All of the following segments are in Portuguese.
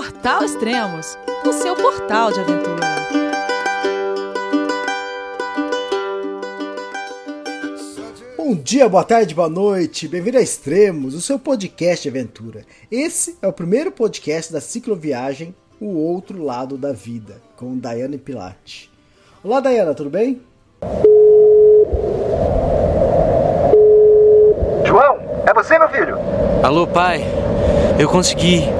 Portal Extremos, o seu portal de aventura. Bom dia, boa tarde, boa noite, bem-vindo a Extremos, o seu podcast de aventura. Esse é o primeiro podcast da cicloviagem O Outro Lado da Vida, com Daiane Pilate. Olá, Dayana, tudo bem? João, é você, meu filho? Alô, pai. Eu consegui.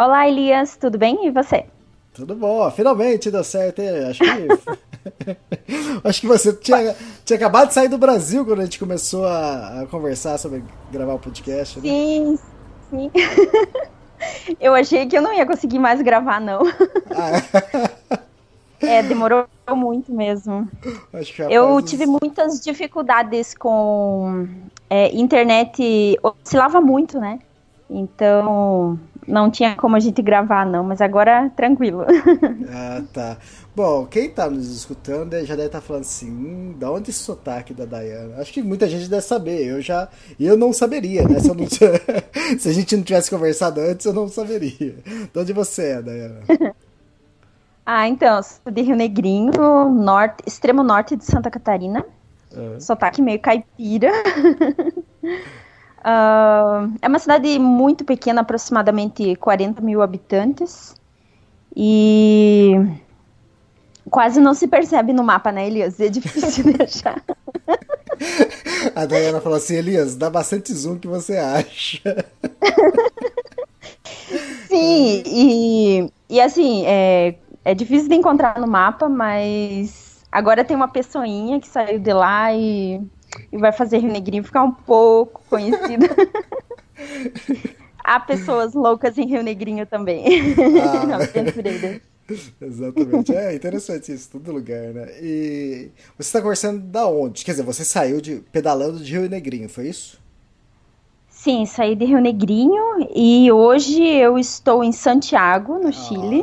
Olá, Elias, tudo bem? E você? Tudo bom, finalmente deu certo, hein? Acho que. Acho que você tinha, tinha acabado de sair do Brasil quando a gente começou a, a conversar sobre gravar o podcast, né? Sim, sim. eu achei que eu não ia conseguir mais gravar, não. Ah, é? é, demorou muito mesmo. eu tive muitas dificuldades com é, internet, oscilava muito, né? Então, não tinha como a gente gravar, não, mas agora tranquilo. Ah, tá. Bom, quem tá nos escutando já deve estar tá falando assim, hum, da onde esse sotaque da Dayana? Acho que muita gente deve saber. Eu já. Eu não saberia, né? Se, não, se a gente não tivesse conversado antes, eu não saberia. De onde você é, Dayana? ah, então, sou de Rio Negrinho, norte, extremo norte de Santa Catarina. Uhum. Sotaque meio caipira. Uh, é uma cidade muito pequena, aproximadamente 40 mil habitantes. E quase não se percebe no mapa, né, Elias? É difícil de achar. A Dayana falou assim, Elias, dá bastante zoom que você acha. Sim, e, e assim, é, é difícil de encontrar no mapa, mas agora tem uma pessoinha que saiu de lá e e vai fazer Rio Negrinho ficar um pouco conhecido. Há pessoas loucas em Rio Negrinho também. Ah. Exatamente. É interessante isso, todo lugar, né? E você está conversando da onde? Quer dizer, você saiu de pedalando de Rio Negrinho, foi isso? Sim, saí de Rio Negrinho e hoje eu estou em Santiago, no Nossa, Chile.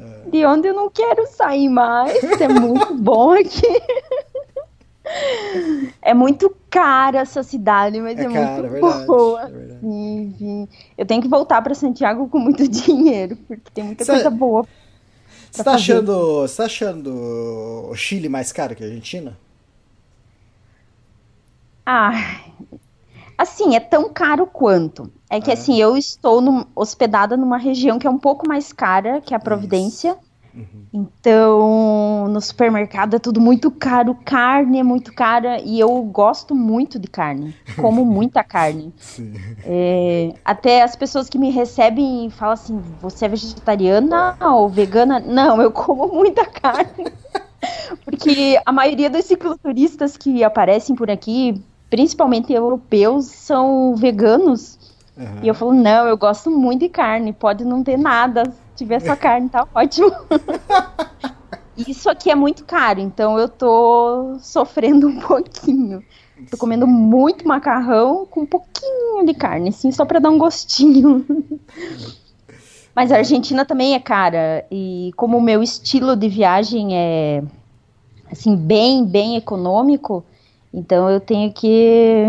É. De onde eu não quero sair mais. É muito bom aqui. É muito cara essa cidade, mas é, é cara, muito é boa. É sim. Eu tenho que voltar para Santiago com muito dinheiro, porque tem muita Cê, coisa boa. Você tá, achando, você tá achando o Chile mais caro que a Argentina? Ah, assim, é tão caro quanto. É que ah. assim, eu estou no, hospedada numa região que é um pouco mais cara que a Providência. Isso Uhum. Então, no supermercado é tudo muito caro, carne é muito cara e eu gosto muito de carne, como muita carne. É, até as pessoas que me recebem falam assim: você é vegetariana ou vegana? Não, eu como muita carne. Porque a maioria dos cicloturistas que aparecem por aqui, principalmente europeus, são veganos. Uhum. E eu falo: não, eu gosto muito de carne, pode não ter nada tiver só carne, tá ótimo. Isso aqui é muito caro, então eu tô sofrendo um pouquinho. Tô comendo muito macarrão com um pouquinho de carne, assim, só pra dar um gostinho. Mas a Argentina também é cara. E como o meu estilo de viagem é assim, bem, bem econômico, então eu tenho que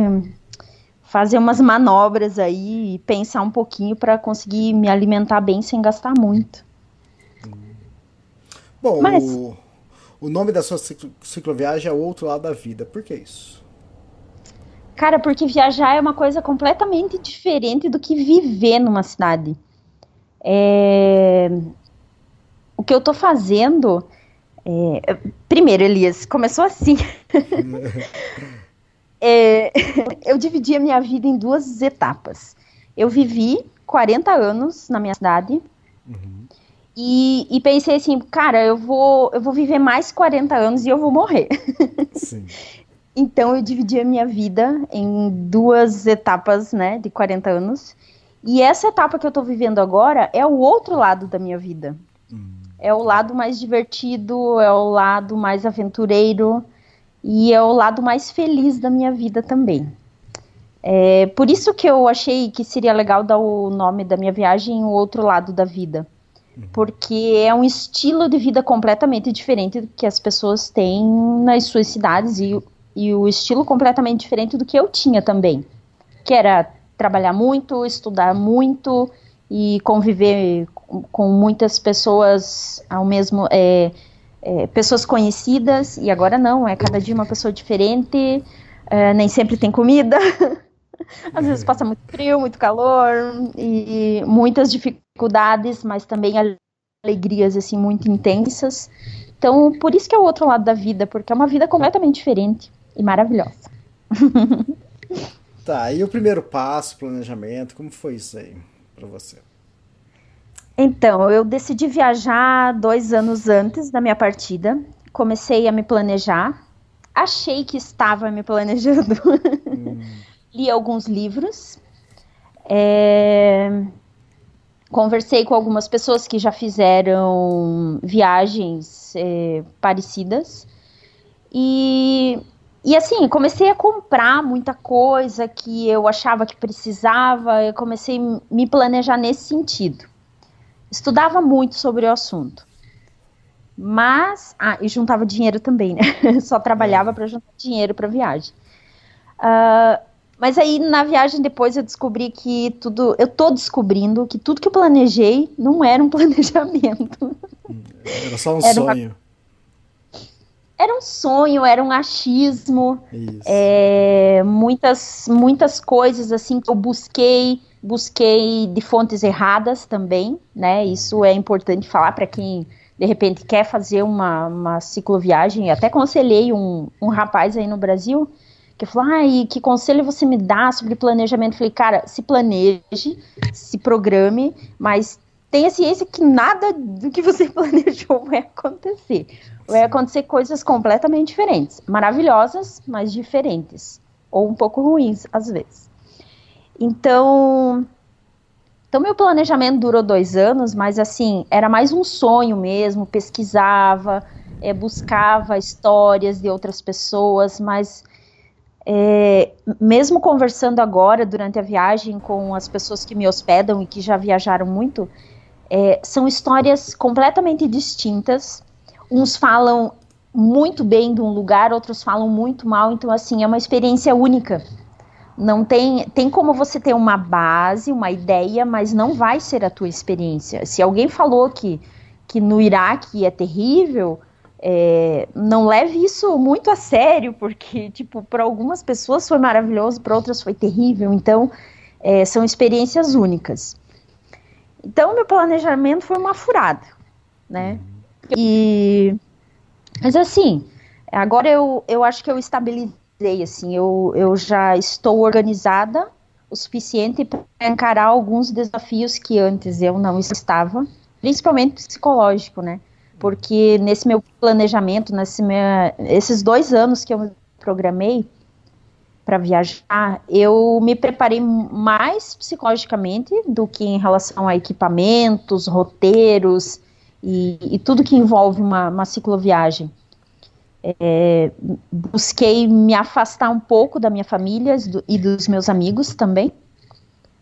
fazer umas manobras aí e pensar um pouquinho para conseguir me alimentar bem sem gastar muito. Bom, Mas... o, o nome da sua cicloviagem é O Outro Lado da Vida. Por que isso? Cara, porque viajar é uma coisa completamente diferente do que viver numa cidade. É... O que eu tô fazendo. É... Primeiro, Elias, começou assim. é, eu dividi a minha vida em duas etapas. Eu vivi 40 anos na minha cidade uhum. e, e, pensei assim, cara, eu vou, eu vou viver mais 40 anos e eu vou morrer. então eu dividi a minha vida em duas etapas, né, de 40 anos. E essa etapa que eu estou vivendo agora é o outro lado da minha vida. É o lado mais divertido, é o lado mais aventureiro e é o lado mais feliz da minha vida também. É, por isso que eu achei que seria legal dar o nome da minha viagem O Outro Lado da Vida. Porque é um estilo de vida completamente diferente do que as pessoas têm nas suas cidades e, e o estilo completamente diferente do que eu tinha também. Que era trabalhar muito, estudar muito e conviver com muitas pessoas ao mesmo. É, é, pessoas conhecidas, e agora não, é cada dia uma pessoa diferente, é, nem sempre tem comida. Às vezes passa muito frio, muito calor e muitas dificuldades, mas também alegrias assim muito intensas. Então, por isso que é o outro lado da vida, porque é uma vida completamente diferente e maravilhosa. tá, e o primeiro passo, planejamento, como foi isso aí para você? Então, eu decidi viajar dois anos antes da minha partida. Comecei a me planejar. Achei que estava me planejando. Hum. Li alguns livros. É... Conversei com algumas pessoas que já fizeram viagens é, parecidas. E, e assim, comecei a comprar muita coisa que eu achava que precisava. Eu comecei a me planejar nesse sentido estudava muito sobre o assunto. Mas, ah, e juntava dinheiro também, né? Só trabalhava é. para juntar dinheiro para viagem. Uh, mas aí na viagem depois eu descobri que tudo, eu tô descobrindo que tudo que eu planejei não era um planejamento. Era só um era sonho. Uma, era um sonho, era um achismo, é, muitas muitas coisas assim que eu busquei busquei de fontes erradas também, né? Isso é importante falar para quem de repente quer fazer uma, uma cicloviagem. Até aconselhei um, um rapaz aí no Brasil que falou: ai, que conselho você me dá sobre planejamento? Eu falei, cara, se planeje, se programe, mas tenha ciência que nada do que você planejou vai acontecer. Vai acontecer coisas completamente diferentes, maravilhosas, mas diferentes, ou um pouco ruins às vezes. Então, então meu planejamento durou dois anos, mas assim era mais um sonho mesmo. Pesquisava, é, buscava histórias de outras pessoas, mas é, mesmo conversando agora durante a viagem com as pessoas que me hospedam e que já viajaram muito, é, são histórias completamente distintas. Uns falam muito bem de um lugar, outros falam muito mal. Então assim é uma experiência única não tem, tem como você ter uma base, uma ideia, mas não vai ser a tua experiência. Se alguém falou que, que no Iraque é terrível, é, não leve isso muito a sério, porque, tipo, para algumas pessoas foi maravilhoso, para outras foi terrível. Então, é, são experiências únicas. Então, meu planejamento foi uma furada, né? E, mas assim, agora eu, eu acho que eu estabilizei assim, eu, eu já estou organizada o suficiente para encarar alguns desafios que antes eu não estava, principalmente psicológico, né? Porque nesse meu planejamento, nesse meu, esses dois anos que eu me programei para viajar, eu me preparei mais psicologicamente do que em relação a equipamentos, roteiros e, e tudo que envolve uma, uma cicloviagem. É, busquei me afastar um pouco da minha família e dos meus amigos também,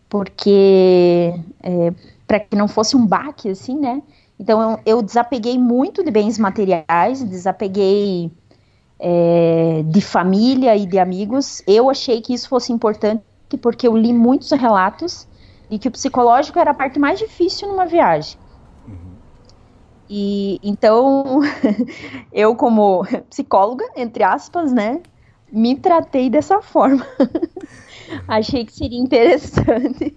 porque é, para que não fosse um baque assim, né? Então eu, eu desapeguei muito de bens materiais, desapeguei é, de família e de amigos. Eu achei que isso fosse importante porque eu li muitos relatos e que o psicológico era a parte mais difícil numa viagem. E então eu como psicóloga, entre aspas, né, me tratei dessa forma. Achei que seria interessante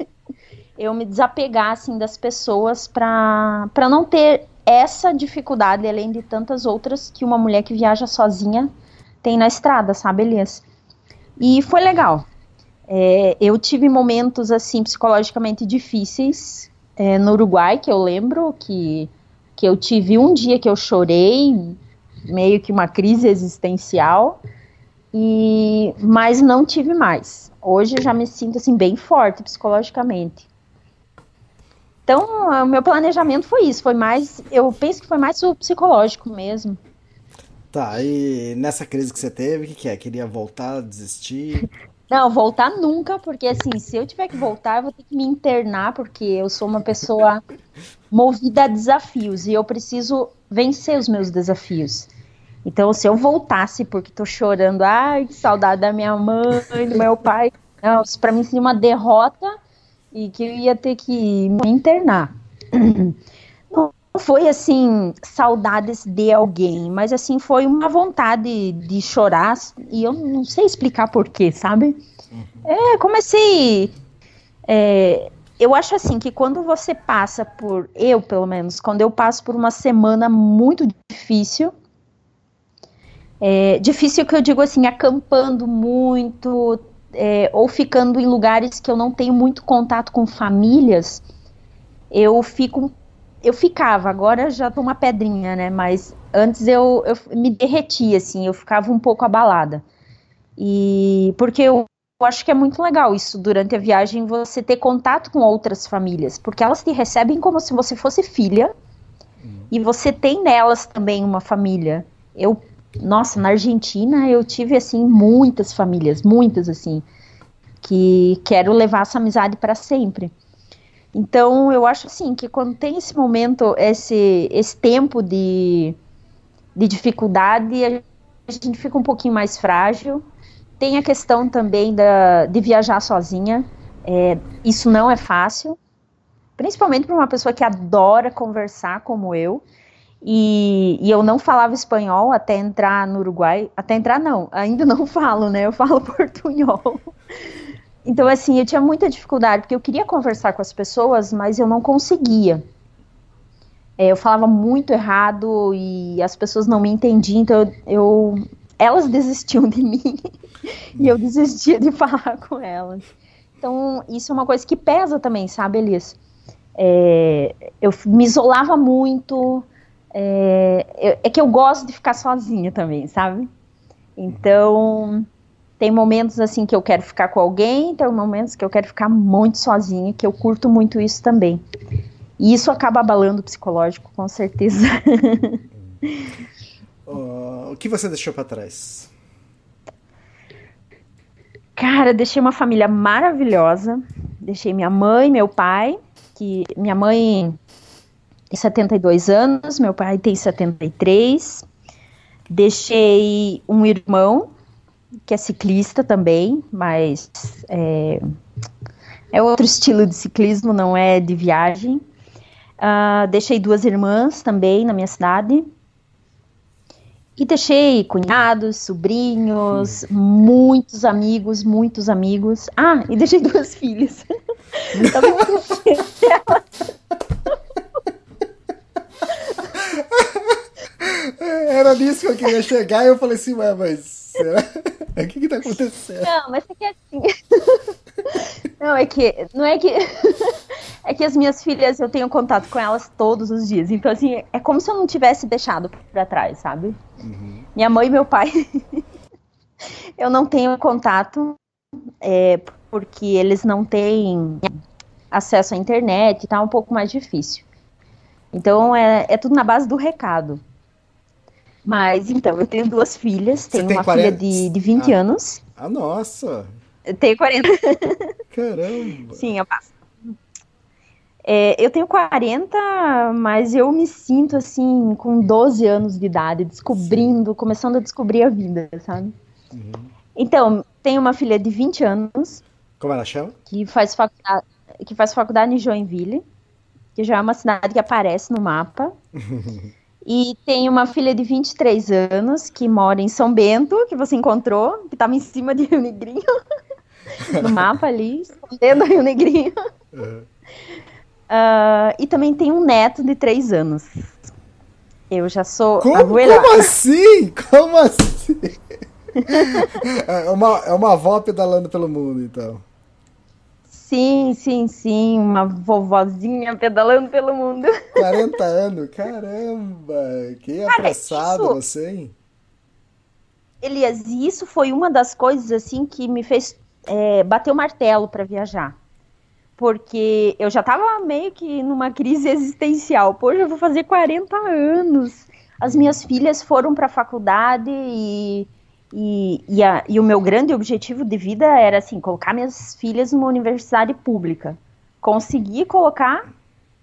eu me desapegar assim das pessoas para para não ter essa dificuldade além de tantas outras que uma mulher que viaja sozinha tem na estrada, sabe, Elias? E foi legal. É, eu tive momentos assim psicologicamente difíceis é, no Uruguai, que eu lembro que que eu tive um dia que eu chorei, meio que uma crise existencial, e mas não tive mais. Hoje eu já me sinto assim bem forte psicologicamente. Então, o meu planejamento foi isso, foi mais, eu penso que foi mais o psicológico mesmo. Tá, e nessa crise que você teve, o que, que é? Queria voltar, desistir? Não, voltar nunca, porque assim, se eu tiver que voltar, eu vou ter que me internar, porque eu sou uma pessoa movida a desafios e eu preciso vencer os meus desafios. Então, se eu voltasse porque tô chorando, ai, que saudade da minha mãe, do meu pai, não, isso pra mim seria uma derrota e que eu ia ter que me internar. Não foi assim, saudades de alguém, mas assim, foi uma vontade de chorar e eu não sei explicar porquê, sabe? Uhum. É, comecei. É, eu acho assim que quando você passa por, eu pelo menos, quando eu passo por uma semana muito difícil, é, difícil que eu digo assim, acampando muito, é, ou ficando em lugares que eu não tenho muito contato com famílias, eu fico, eu ficava, agora já tô uma pedrinha, né? Mas antes eu, eu me derretia, assim, eu ficava um pouco abalada. E porque eu, eu acho que é muito legal isso durante a viagem você ter contato com outras famílias, porque elas te recebem como se você fosse filha e você tem nelas também uma família. Eu nossa, na Argentina eu tive assim muitas famílias, muitas assim, que quero levar essa amizade para sempre. Então eu acho assim que quando tem esse momento, esse, esse tempo de, de dificuldade, a gente fica um pouquinho mais frágil. Tem a questão também da, de viajar sozinha. É, isso não é fácil, principalmente para uma pessoa que adora conversar como eu. E, e, eu não falava espanhol até entrar no Uruguai. Até entrar, não, ainda não falo, né? Eu falo portunhol. Então, assim, eu tinha muita dificuldade, porque eu queria conversar com as pessoas, mas eu não conseguia. É, eu falava muito errado e as pessoas não me entendiam, então eu, eu elas desistiam de mim e eu desistia de falar com elas. Então, isso é uma coisa que pesa também, sabe, Elias? É, eu me isolava muito, é, é que eu gosto de ficar sozinha também, sabe? Então, tem momentos assim que eu quero ficar com alguém, tem momentos que eu quero ficar muito sozinha, que eu curto muito isso também. E isso acaba abalando o psicológico, com certeza. uh, o que você deixou para trás? Cara, deixei uma família maravilhosa. Deixei minha mãe, meu pai, que minha mãe tem 72 anos, meu pai tem 73. Deixei um irmão, que é ciclista também, mas é, é outro estilo de ciclismo, não é de viagem. Uh, deixei duas irmãs também na minha cidade. E deixei cunhados, sobrinhos, muitos amigos, muitos amigos. Ah, e deixei duas filhas. Era nisso que eu queria chegar e eu falei assim, ué, mas será? O que que tá acontecendo? Não, mas é que assim. Não, é que. Não é que. É que as minhas filhas, eu tenho contato com elas todos os dias. Então, assim, é como se eu não tivesse deixado pra trás, sabe? Uhum. Minha mãe e meu pai. eu não tenho contato, é, porque eles não têm acesso à internet tá um pouco mais difícil. Então, é, é tudo na base do recado. Mas, então, eu tenho duas filhas. Tenho uma 40... filha de, de 20 ah. anos. Ah, nossa! Eu tenho 40. Caramba! Sim, eu passo. É, eu tenho 40, mas eu me sinto assim, com 12 anos de idade, descobrindo, Sim. começando a descobrir a vida, sabe? Uhum. Então, tenho uma filha de 20 anos. Como ela chama? Que faz faculdade, que faz faculdade em Joinville, que já é uma cidade que aparece no mapa. E tem uma filha de 23 anos que mora em São Bento, que você encontrou, que estava em cima de Rio Negrinho, no mapa ali, escondendo Rio Negrinho. Uhum. Uh, e também tem um neto de 3 anos. Eu já sou como, abuela. Como assim? Como assim? é, uma, é uma avó pedalando pelo mundo, então. Sim, sim, sim, uma vovozinha pedalando pelo mundo. 40 anos, caramba! Que Cara, apressado isso... você, hein? Elias, isso foi uma das coisas assim que me fez é, bater o martelo para viajar. porque eu já tava meio que numa crise existencial. Poxa, eu vou fazer 40 anos. As minhas filhas foram para a faculdade e, e, e, a, e o meu grande objetivo de vida era assim, colocar minhas filhas numa universidade pública. Consegui colocar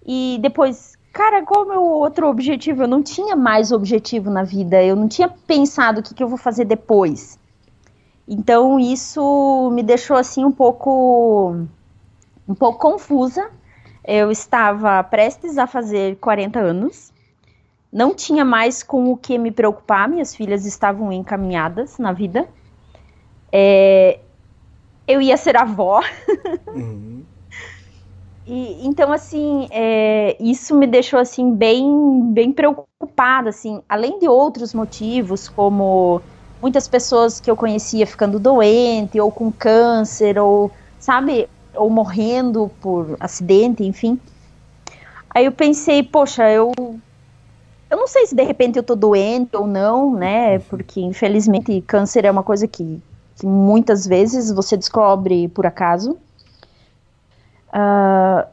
e depois, cara, qual é o meu outro objetivo? Eu não tinha mais objetivo na vida, eu não tinha pensado o que, que eu vou fazer depois. Então isso me deixou assim um pouco um pouco confusa. Eu estava prestes a fazer 40 anos, não tinha mais com o que me preocupar, minhas filhas estavam encaminhadas na vida. É, eu ia ser avó. Uhum. E, então, assim, é, isso me deixou, assim, bem, bem preocupada, assim, além de outros motivos, como muitas pessoas que eu conhecia ficando doente, ou com câncer, ou, sabe, ou morrendo por acidente, enfim. Aí eu pensei, poxa, eu eu não sei se de repente eu tô doente ou não, né? Porque infelizmente câncer é uma coisa que, que muitas vezes você descobre por acaso. Uh,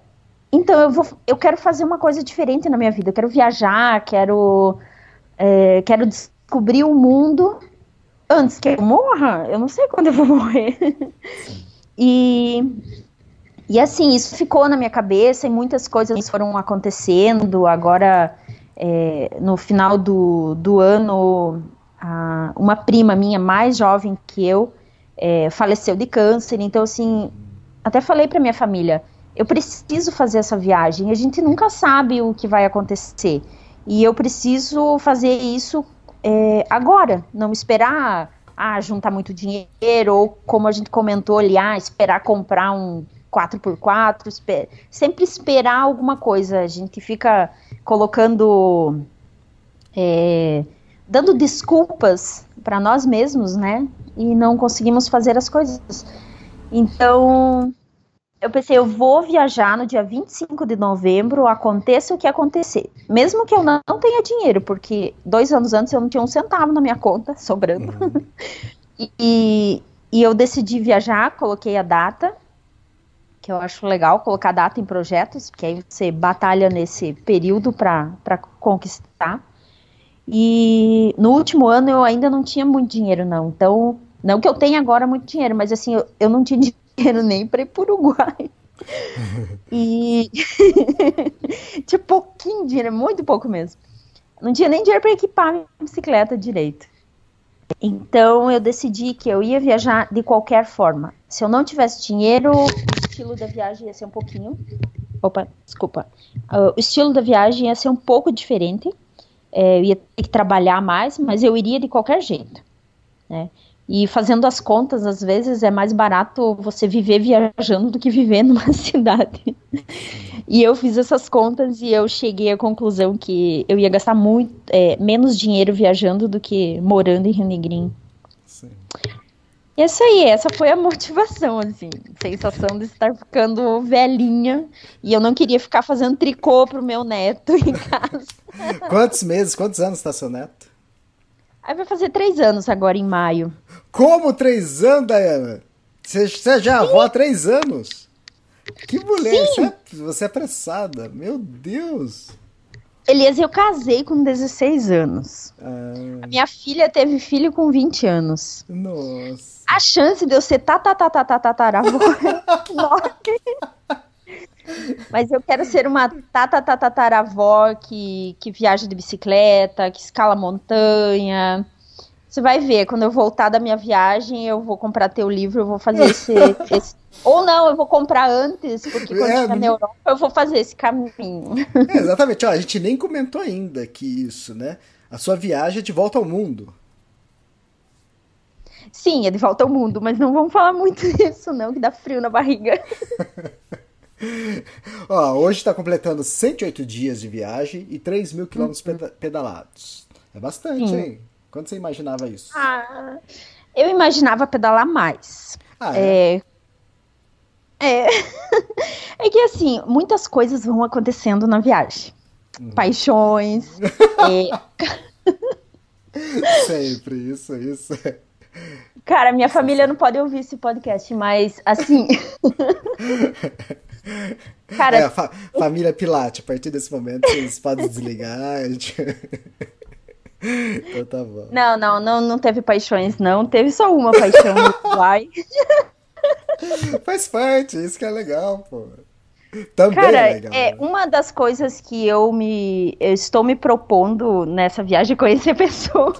então eu vou, eu quero fazer uma coisa diferente na minha vida. Eu quero viajar, quero, é, quero descobrir o mundo antes que eu morra. Eu não sei quando eu vou morrer. e e assim, isso ficou na minha cabeça e muitas coisas foram acontecendo. Agora, é, no final do, do ano, a, uma prima minha mais jovem que eu é, faleceu de câncer. Então, assim, até falei para minha família: eu preciso fazer essa viagem. A gente nunca sabe o que vai acontecer. E eu preciso fazer isso é, agora, não esperar ah, juntar muito dinheiro, ou como a gente comentou ali, ah, esperar comprar um 4x4, esper sempre esperar alguma coisa. A gente fica colocando. É, dando desculpas para nós mesmos, né? E não conseguimos fazer as coisas. Então, eu pensei, eu vou viajar no dia 25 de novembro, aconteça o que acontecer. Mesmo que eu não, não tenha dinheiro, porque dois anos antes eu não tinha um centavo na minha conta, sobrando. Uhum. e, e eu decidi viajar, coloquei a data, que eu acho legal colocar data em projetos, porque aí você batalha nesse período para conquistar. E no último ano eu ainda não tinha muito dinheiro, não. Então, não que eu tenha agora muito dinheiro, mas assim, eu, eu não tinha dinheiro nem para ir para o Uruguai. e tinha pouquinho dinheiro, muito pouco mesmo. Não tinha nem dinheiro para equipar minha bicicleta direito. Então eu decidi que eu ia viajar de qualquer forma. Se eu não tivesse dinheiro, estilo da viagem ia ser um pouquinho. Opa, desculpa. Uh, o estilo da viagem ia ser um pouco diferente. É, eu ia ter que trabalhar mais, mas eu iria de qualquer jeito. Né? E fazendo as contas, às vezes é mais barato você viver viajando do que viver numa cidade. e eu fiz essas contas e eu cheguei à conclusão que eu ia gastar muito é, menos dinheiro viajando do que morando em Rio Negrinho. Sim. Isso aí, essa foi a motivação, assim. Sensação de estar ficando velhinha. E eu não queria ficar fazendo tricô pro meu neto em casa. quantos meses, quantos anos está seu neto? Aí vai fazer três anos agora em maio. Como três anos, Dayana? Você, você já é avó há três anos? Que mulher, você é, você é apressada, meu Deus. Elias, eu casei com 16 anos. Ah. A minha filha teve filho com 20 anos. Nossa. A chance de eu ser tatatatatatataravó é enorme. Mas eu quero ser uma tatatataravó que, que viaja de bicicleta, que escala montanha, você vai ver, quando eu voltar da minha viagem, eu vou comprar teu livro, eu vou fazer esse. esse... Ou não, eu vou comprar antes, porque quando é, estiver na Europa, eu vou fazer esse caminho. É, exatamente, Ó, a gente nem comentou ainda que isso, né? A sua viagem é de volta ao mundo. Sim, é de volta ao mundo, mas não vamos falar muito disso, não, que dá frio na barriga. Ó, hoje está completando 108 dias de viagem e 3 mil quilômetros uhum. pedalados. É bastante, Sim. hein? Quando você imaginava isso? Ah, eu imaginava pedalar mais. Ah, é. é... é... é que assim, muitas coisas vão acontecendo na viagem. Uhum. Paixões. é... Sempre, isso, isso. Cara, minha família não pode ouvir esse podcast, mas assim. Cara, É, fa- família Pilate, a partir desse momento vocês podem desligar. gente- então tá bom. não, não, não, não teve paixões, não. Teve só uma paixão no Uruguai. Faz parte, isso que é legal, pô. Também Cara, é legal. é né? uma das coisas que eu me eu estou me propondo nessa viagem é conhecer pessoas.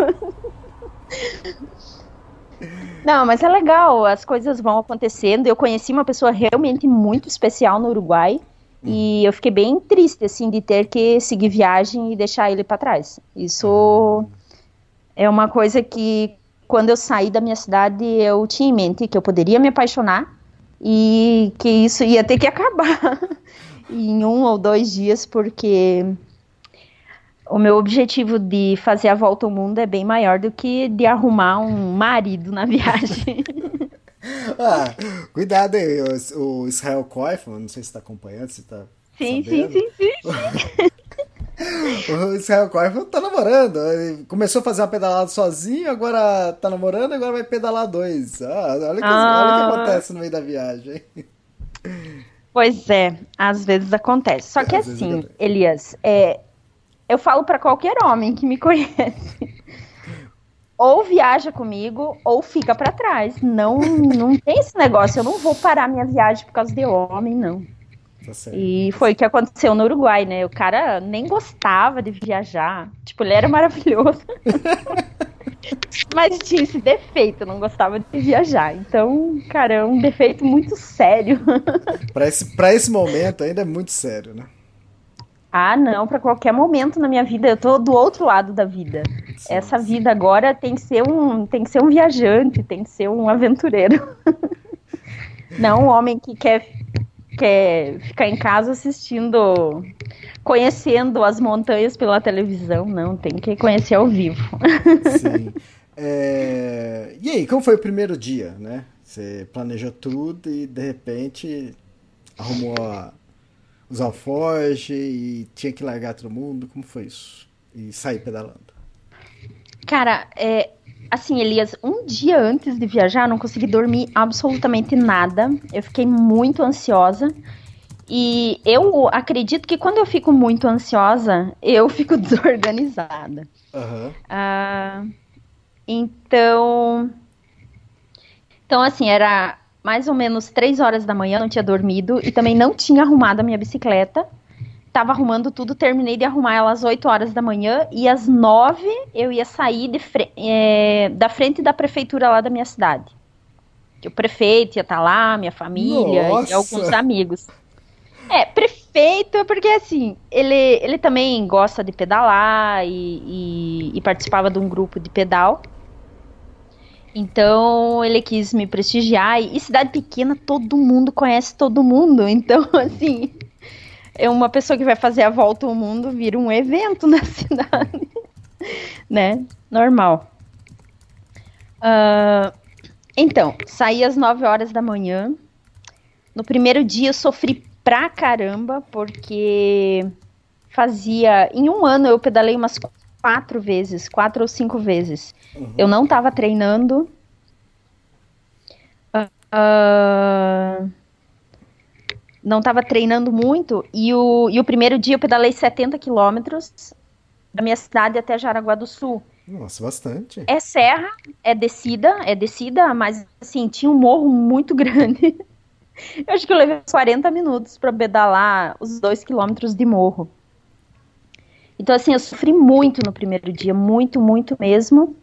Não, mas é legal, as coisas vão acontecendo. Eu conheci uma pessoa realmente muito especial no Uruguai e eu fiquei bem triste assim de ter que seguir viagem e deixar ele para trás. Isso é uma coisa que quando eu saí da minha cidade eu tinha em mente que eu poderia me apaixonar e que isso ia ter que acabar em um ou dois dias, porque o meu objetivo de fazer a volta ao mundo é bem maior do que de arrumar um marido na viagem. Ah, cuidado aí, o, o Israel Koifman, não sei se tá acompanhando, se tá. sim, sim, sabendo. sim, sim. O Israel Koifman tá namorando. Ele começou a fazer uma pedalada sozinho, agora tá namorando, agora vai pedalar dois. Ah, olha, que, Ah. olha o que acontece no meio da viagem. Pois é, às vezes acontece. Só que Às assim. Elias, é, eu falo pra qualquer homem que me conhece. Ou viaja comigo, ou fica pra trás. Não, não tem esse negócio. Eu não vou parar minha viagem por causa de homem, não. Tá. E foi o que aconteceu no Uruguai, né? O cara nem gostava de viajar. Tipo, ele era maravilhoso. Mas tinha esse defeito, não gostava de viajar. Então, cara, é um defeito muito sério. Pra, esse, pra esse momento ainda é muito sério, né? Ah, não, pra qualquer momento na minha vida, eu tô do outro lado da vida. Sim, Essa sim. vida agora tem que ser um, tem que ser um viajante, tem que ser um aventureiro. Não um homem que quer quer ficar em casa assistindo, conhecendo as montanhas pela televisão, não, tem que conhecer ao vivo. Sim. É, E aí, como foi o primeiro dia, né? Você planejou tudo e de repente arrumou a- os alforjes e tinha que largar todo mundo. Como foi isso? E sair pedalando. Cara, é, assim, Elias, um dia antes de viajar, eu não consegui dormir absolutamente nada. Eu fiquei muito ansiosa. E eu acredito que quando eu fico muito ansiosa, eu fico desorganizada. Ah, então. Então, assim, era mais ou menos três horas da manhã, não tinha dormido e também não tinha arrumado a minha bicicleta. Tava arrumando tudo, terminei de arrumar ela às 8 horas da manhã e às 9 eu ia sair de fre- é, da frente da prefeitura lá da minha cidade. Que o prefeito ia estar lá, minha família Nossa! e alguns amigos. É, prefeito, é porque assim, ele, ele também gosta de pedalar e, e- e participava de um grupo de pedal. Então ele quis me prestigiar. E, cidade pequena, todo mundo conhece todo mundo. Então, assim, é uma pessoa que vai fazer a volta ao mundo vira um evento na cidade. né? Normal. Ah, então, saí às 9 horas da manhã. No primeiro dia eu sofri pra caramba, porque fazia. Em um ano eu pedalei umas quatro vezes, quatro ou cinco vezes. Eu não tava treinando. Ah, não tava treinando muito. E o, e o primeiro dia eu pedalei 70 quilômetros da minha cidade até Jaraguá do Sul. Nossa, bastante. É serra, é descida, é descida, mas assim, tinha um morro muito grande. Eu acho que eu levei uns 40 minutos para pedalar os dois quilômetros de morro. Então, assim, eu sofri muito no primeiro dia, muito, muito mesmo.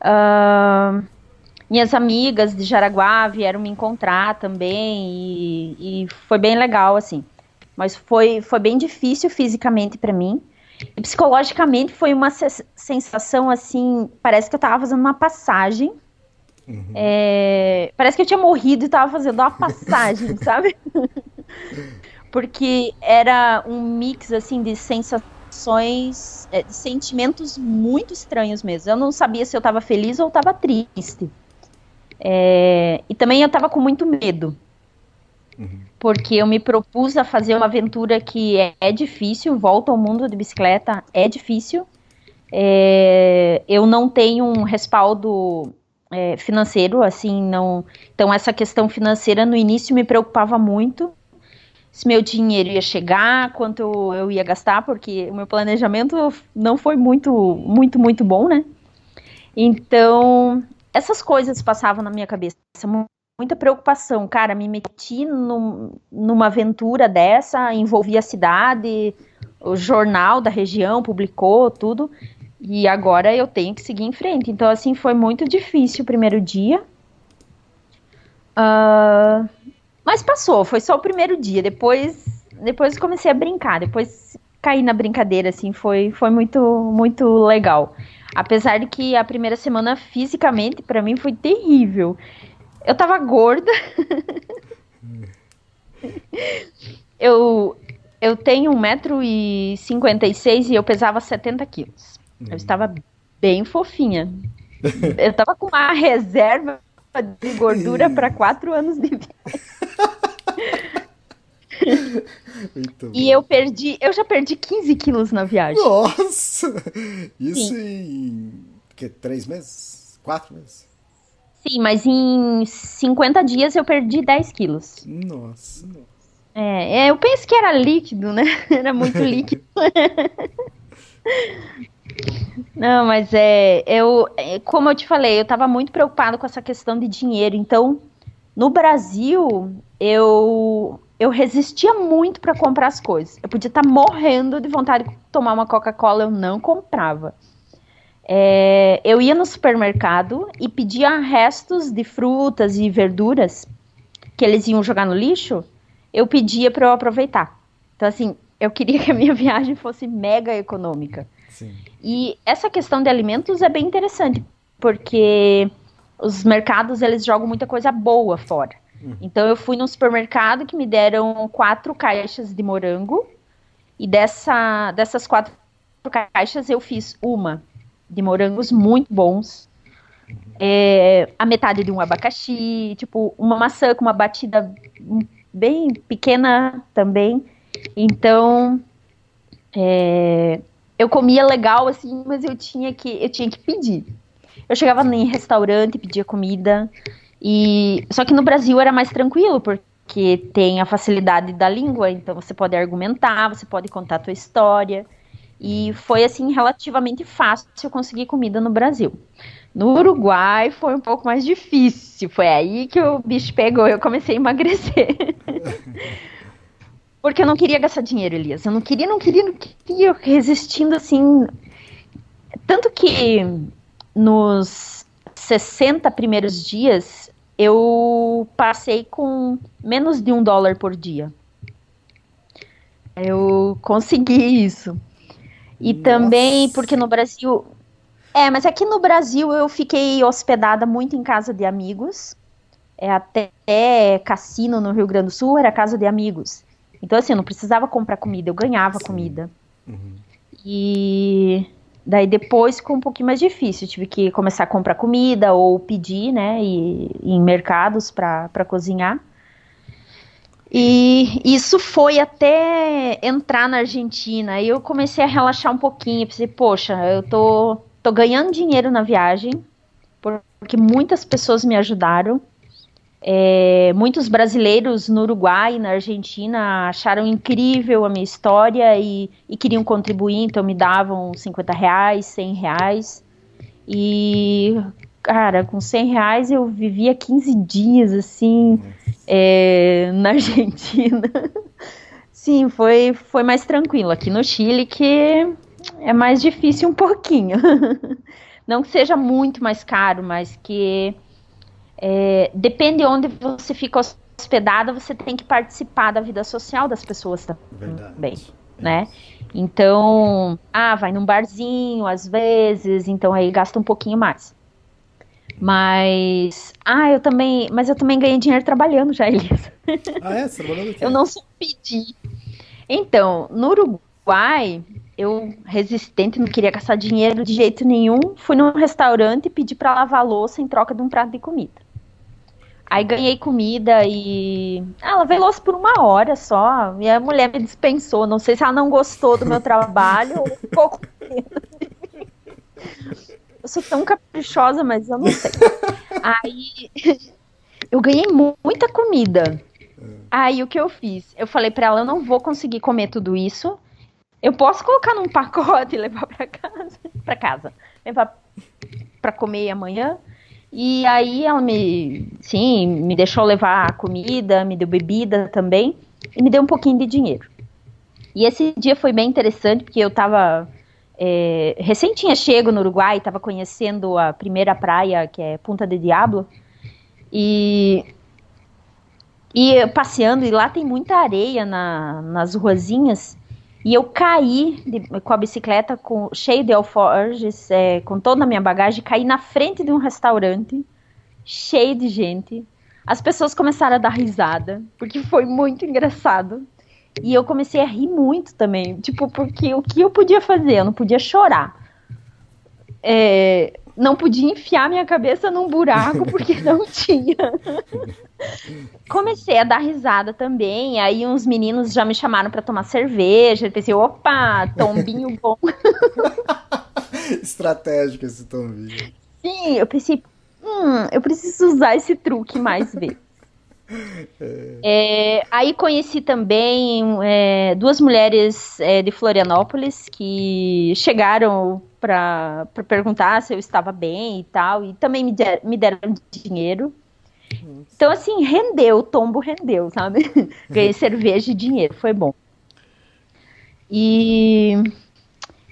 Ah, minhas amigas de Jaraguá vieram me encontrar também e, e foi bem legal, assim. Mas foi, foi bem difícil fisicamente para mim. E psicologicamente foi uma se- sensação assim, parece que eu tava fazendo uma passagem. É, parece que eu tinha morrido e tava fazendo uma passagem, sabe? Porque era um mix assim de sensações, é, de sentimentos muito estranhos mesmo. Eu não sabia se eu tava feliz ou tava triste. É, e também eu tava com muito medo. Porque eu me propus a fazer uma aventura que é, é difícil, volta ao mundo de bicicleta é difícil. É, eu não tenho um respaldo é, financeiro, assim, não. Então essa questão financeira no início me preocupava muito. Se meu dinheiro ia chegar, quanto eu ia gastar, porque o meu planejamento não foi muito, muito, muito bom, né? Então, essas coisas passavam na minha cabeça, muita preocupação. Cara, me meti num, numa aventura dessa, envolvi a cidade, o jornal da região publicou tudo, e agora eu tenho que seguir em frente. Então, assim, foi muito difícil o primeiro dia. Uh, mas passou, foi só o primeiro dia. Depois, depois comecei a brincar. Depois caí na brincadeira, assim, foi, foi muito, muito legal. Apesar de que a primeira semana fisicamente para mim foi terrível. Eu tava gorda. eu, eu tenho 1,56m e eu pesava 70 quilos. Eu estava bem fofinha. Eu tava com uma reserva de gordura para quatro anos de vida. e eu perdi, eu já perdi 15 quilos na viagem. Nossa! Isso Sim. em que, três meses? Quatro meses? Sim, mas em 50 dias eu perdi 10 quilos. Nossa. É, é, eu penso que era líquido, né? Era muito líquido. Não, mas é, eu, é, como eu te falei, eu estava muito preocupado com essa questão de dinheiro. Então, no Brasil, eu eu resistia muito para comprar as coisas. Eu podia estar tá morrendo de vontade de tomar uma Coca-Cola, eu não comprava. É, eu ia no supermercado e pedia restos de frutas e verduras que eles iam jogar no lixo. Eu pedia para eu aproveitar. Então, assim, eu queria que a minha viagem fosse mega econômica. Sim. E essa questão de alimentos é bem interessante, porque os mercados eles jogam muita coisa boa fora. Uhum. Então eu fui num supermercado que me deram quatro caixas de morango e dessa, dessas quatro caixas eu fiz uma de morangos muito bons, é, a metade de um abacaxi, tipo uma maçã com uma batida bem pequena também. Então é, eu comia legal assim, mas eu tinha que eu tinha que pedir. Eu chegava em restaurante, pedia comida, e só que no Brasil era mais tranquilo, porque tem a facilidade da língua, então você pode argumentar, você pode contar a tua história. E foi assim relativamente fácil conseguir comida no Brasil. No Uruguai foi um pouco mais difícil. Foi aí que o bicho pegou, eu comecei a emagrecer. Porque eu não queria gastar dinheiro, Elias. Eu não queria, não queria, não queria, resistindo assim. Tanto que nos 60 primeiros dias eu passei com menos de um dólar por dia. Eu consegui isso. E Nossa. também porque no Brasil. É, mas aqui no Brasil eu fiquei hospedada muito em casa de amigos. É, até cassino no Rio Grande do Sul era casa de amigos. Então, assim, eu não precisava comprar comida, eu ganhava Sim. comida. Uhum. E Daí depois ficou um pouquinho mais difícil, tive que começar a comprar comida ou pedir, né, e, em mercados para cozinhar. E isso foi até entrar na Argentina. Aí eu comecei a relaxar um pouquinho, pensei, poxa, eu tô, tô ganhando dinheiro na viagem, porque muitas pessoas me ajudaram. É, muitos brasileiros no Uruguai e na Argentina acharam incrível a minha história e, e, queriam contribuir, então me davam 50 reais, 100 reais. E, cara, com 100 reais eu vivia 15 dias, assim, é, na Argentina. Sim, foi, foi mais tranquilo. Aqui no Chile que é mais difícil um pouquinho. Não que seja muito mais caro, mas que é, depende onde você fica hospedada, você tem que participar da vida social das pessoas também, né? Então, ah, vai num barzinho às vezes, então aí gasta um pouquinho mais. Mas, ah, eu também, mas eu também ganhei dinheiro trabalhando já, Elisa. Ah, é? Você trabalhando aqui? Eu não sou pedir. Então, no Uruguai, eu resistente, não queria gastar dinheiro de jeito nenhum, fui num restaurante e pedi para lavar louça em troca de um prato de comida. Aí ganhei comida e. Ah, ela veio louça por uma hora só. E a mulher me dispensou. Não sei se ela não gostou do meu trabalho ou ficou com medo. Eu sou tão caprichosa, mas eu não sei. Aí eu ganhei muita comida. Aí o que eu fiz? Eu falei para ela, eu não vou conseguir comer tudo isso. Eu posso colocar num pacote e levar para casa, para casa, levar para comer amanhã. E aí ela me, sim, me deixou levar comida, me deu bebida também e me deu um pouquinho de dinheiro. E esse dia foi bem interessante porque eu estava é, recém tinha chego no Uruguai, estava conhecendo a primeira praia que é Punta de Diablo e e passeando, e lá tem muita areia na, nas ruazinhas. E eu caí de, com a bicicleta com, cheio de alforjes, é, com toda a minha bagagem, caí na frente de um restaurante, cheio de gente. As pessoas começaram a dar risada, porque foi muito engraçado. E eu comecei a rir muito também, tipo, porque o que eu podia fazer? Eu não podia chorar. É, não podia enfiar minha cabeça num buraco porque não tinha. Comecei a dar risada também. Aí uns meninos já me chamaram para tomar cerveja. Eu pensei, opa, tombinho bom. Estratégico esse tombinho. Sim, eu pensei, hum, eu preciso usar esse truque mais vezes. É, aí conheci também é, duas mulheres é, de Florianópolis que chegaram para perguntar se eu estava bem e tal, e também me, der, me deram dinheiro. Então, assim, rendeu, o tombo rendeu, sabe? Ganhei cerveja e dinheiro, foi bom. E,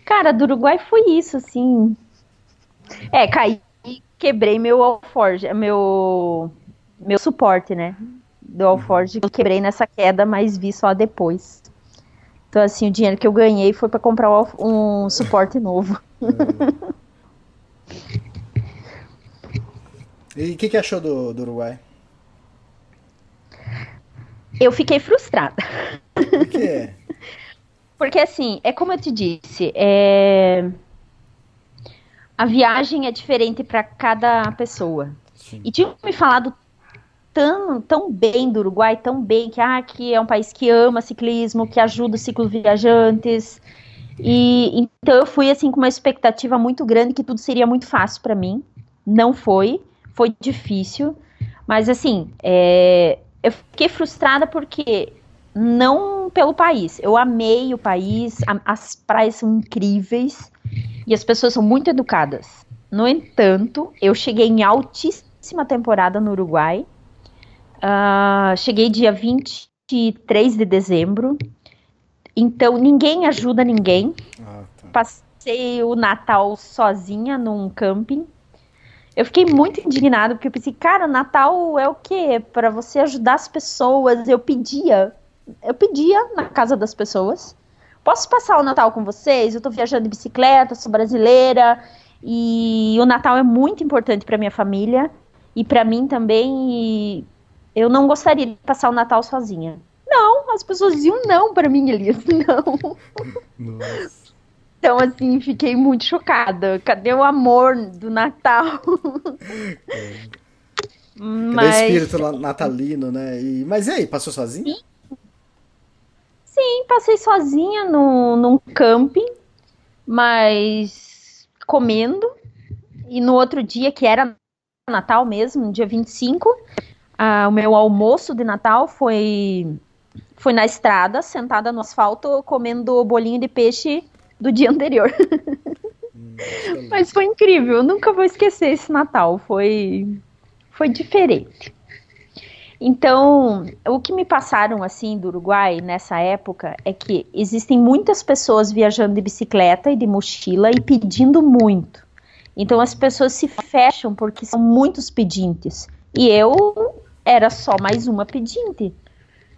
cara, do Uruguai foi isso, assim. É, caí, quebrei meu alforge, meu meu suporte, né? Do Alforge eu quebrei nessa queda, mas vi só depois. Então, assim, o dinheiro que eu ganhei foi para comprar um suporte novo. E o que, que, achou do, do Uruguai? Eu fiquei frustrada. Por quê? Porque, assim, é como eu te disse, é... a viagem é diferente para cada pessoa. Sim. E tinham me falado tão, tão bem do Uruguai, tão bem, que, ah, que é um país que ama ciclismo, que ajuda os cicloviajantes. E então eu fui assim com uma expectativa muito grande que tudo seria muito fácil para mim. Não foi, foi difícil, mas assim, é, eu fiquei frustrada porque não pelo país. Eu amei o país, a, as praias são incríveis e as pessoas são muito educadas. No entanto, eu cheguei em altíssima temporada no Uruguai Uh, cheguei dia 23 de dezembro. Então, ninguém ajuda ninguém. Ah, tá. Passei o Natal sozinha num camping. Eu fiquei muito indignada, porque eu pensei, cara, Natal é o quê? Para você ajudar as pessoas. Eu pedia, eu pedia na casa das pessoas. Posso passar o Natal com vocês? Eu tô viajando de bicicleta, sou brasileira. E o Natal é muito importante para minha família. E para mim também. E eu não gostaria de passar o Natal sozinha. Não, as pessoas diziam não para mim, Elias, não. Nossa. Então, assim, fiquei muito chocada. Cadê o amor do Natal? É. Mas... Cadê o espírito natalino, né? E... Mas e aí, passou sozinha? Sim, Sim passei sozinha no, num camping, mas comendo. E no outro dia, que era Natal mesmo, dia 25, ah, o meu almoço de Natal foi foi na estrada, sentada no asfalto, comendo o bolinho de peixe do dia anterior. Hum, Mas foi incrível, eu nunca vou esquecer esse Natal, foi foi diferente. Então, o que me passaram assim do Uruguai nessa época é que existem muitas pessoas viajando de bicicleta e de mochila e pedindo muito. Então as pessoas se fecham porque são muitos pedintes. E eu era só mais uma pedinte.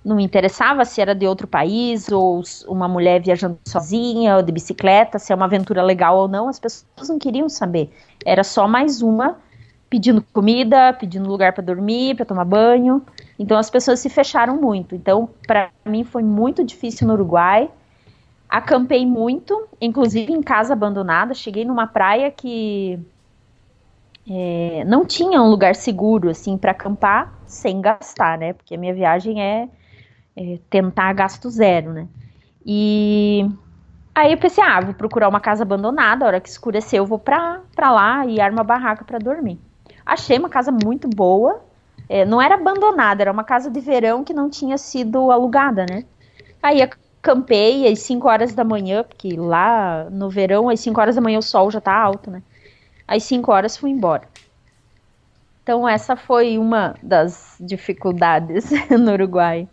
Não interessava se era de outro país ou uma mulher viajando sozinha ou de bicicleta, se é uma aventura legal ou não, as pessoas não queriam saber. Era só mais uma pedindo comida, pedindo lugar para dormir, para tomar banho. Então as pessoas se fecharam muito. Então, para mim foi muito difícil no Uruguai. Acampei muito, inclusive em casa abandonada. Cheguei numa praia que é, não tinha um lugar seguro assim para acampar sem gastar, né? Porque a minha viagem é, é, tentar gasto zero, né? E aí eu pensei, ah, vou procurar uma casa abandonada, a hora que escurecer eu vou pra, pra lá e armo a barraca para dormir. Achei uma casa muito boa, É, não era abandonada, era uma casa de verão que não tinha sido alugada, né? Aí acampei às 5 horas da manhã, porque lá no verão, às 5 horas da manhã o sol já tá alto, né? Às 5 horas fui embora. Então essa foi uma das dificuldades no Uruguai.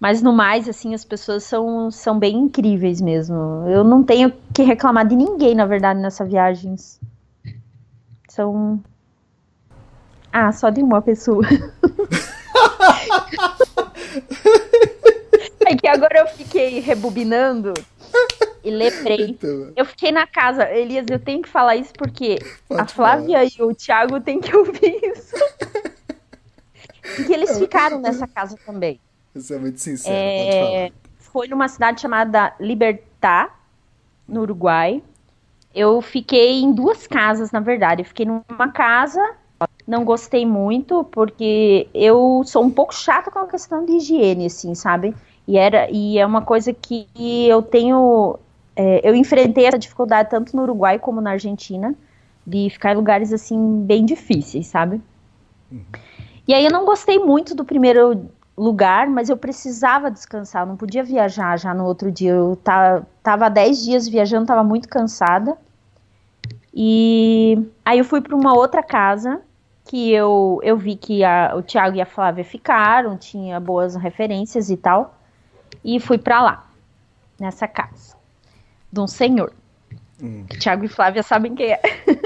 Mas no mais, assim, as pessoas são, são bem incríveis mesmo. Eu não tenho que reclamar de ninguém, na verdade, nessa viagem. São. Ah, só de uma pessoa. é que agora eu fiquei rebobinando e lembrei. Então, Eu fiquei na casa. Elias, eu tenho que falar isso porque a Flávia e o Thiago têm que ouvir isso. Porque eles ficaram nessa casa também. Isso é muito sincero, É, foi numa cidade chamada Libertad, no Uruguai. Eu fiquei em duas casas, na verdade. Eu fiquei numa casa, não gostei muito, porque eu sou um pouco chata com a questão de higiene, assim, sabe? E, era, e é uma coisa que eu tenho. é, eu enfrentei essa dificuldade tanto no Uruguai como na Argentina, de ficar em lugares, assim, bem difíceis, sabe? E aí eu não gostei muito do primeiro lugar, mas eu precisava descansar, eu não podia viajar já no outro dia. Eu ta- tava 10 dias viajando, tava muito cansada. E aí eu fui para uma outra casa que eu, eu vi que a- o Thiago e a Flávia ficaram, tinha boas referências e tal. E fui para lá, nessa casa, de um senhor. Que Thiago e Flávia sabem quem é.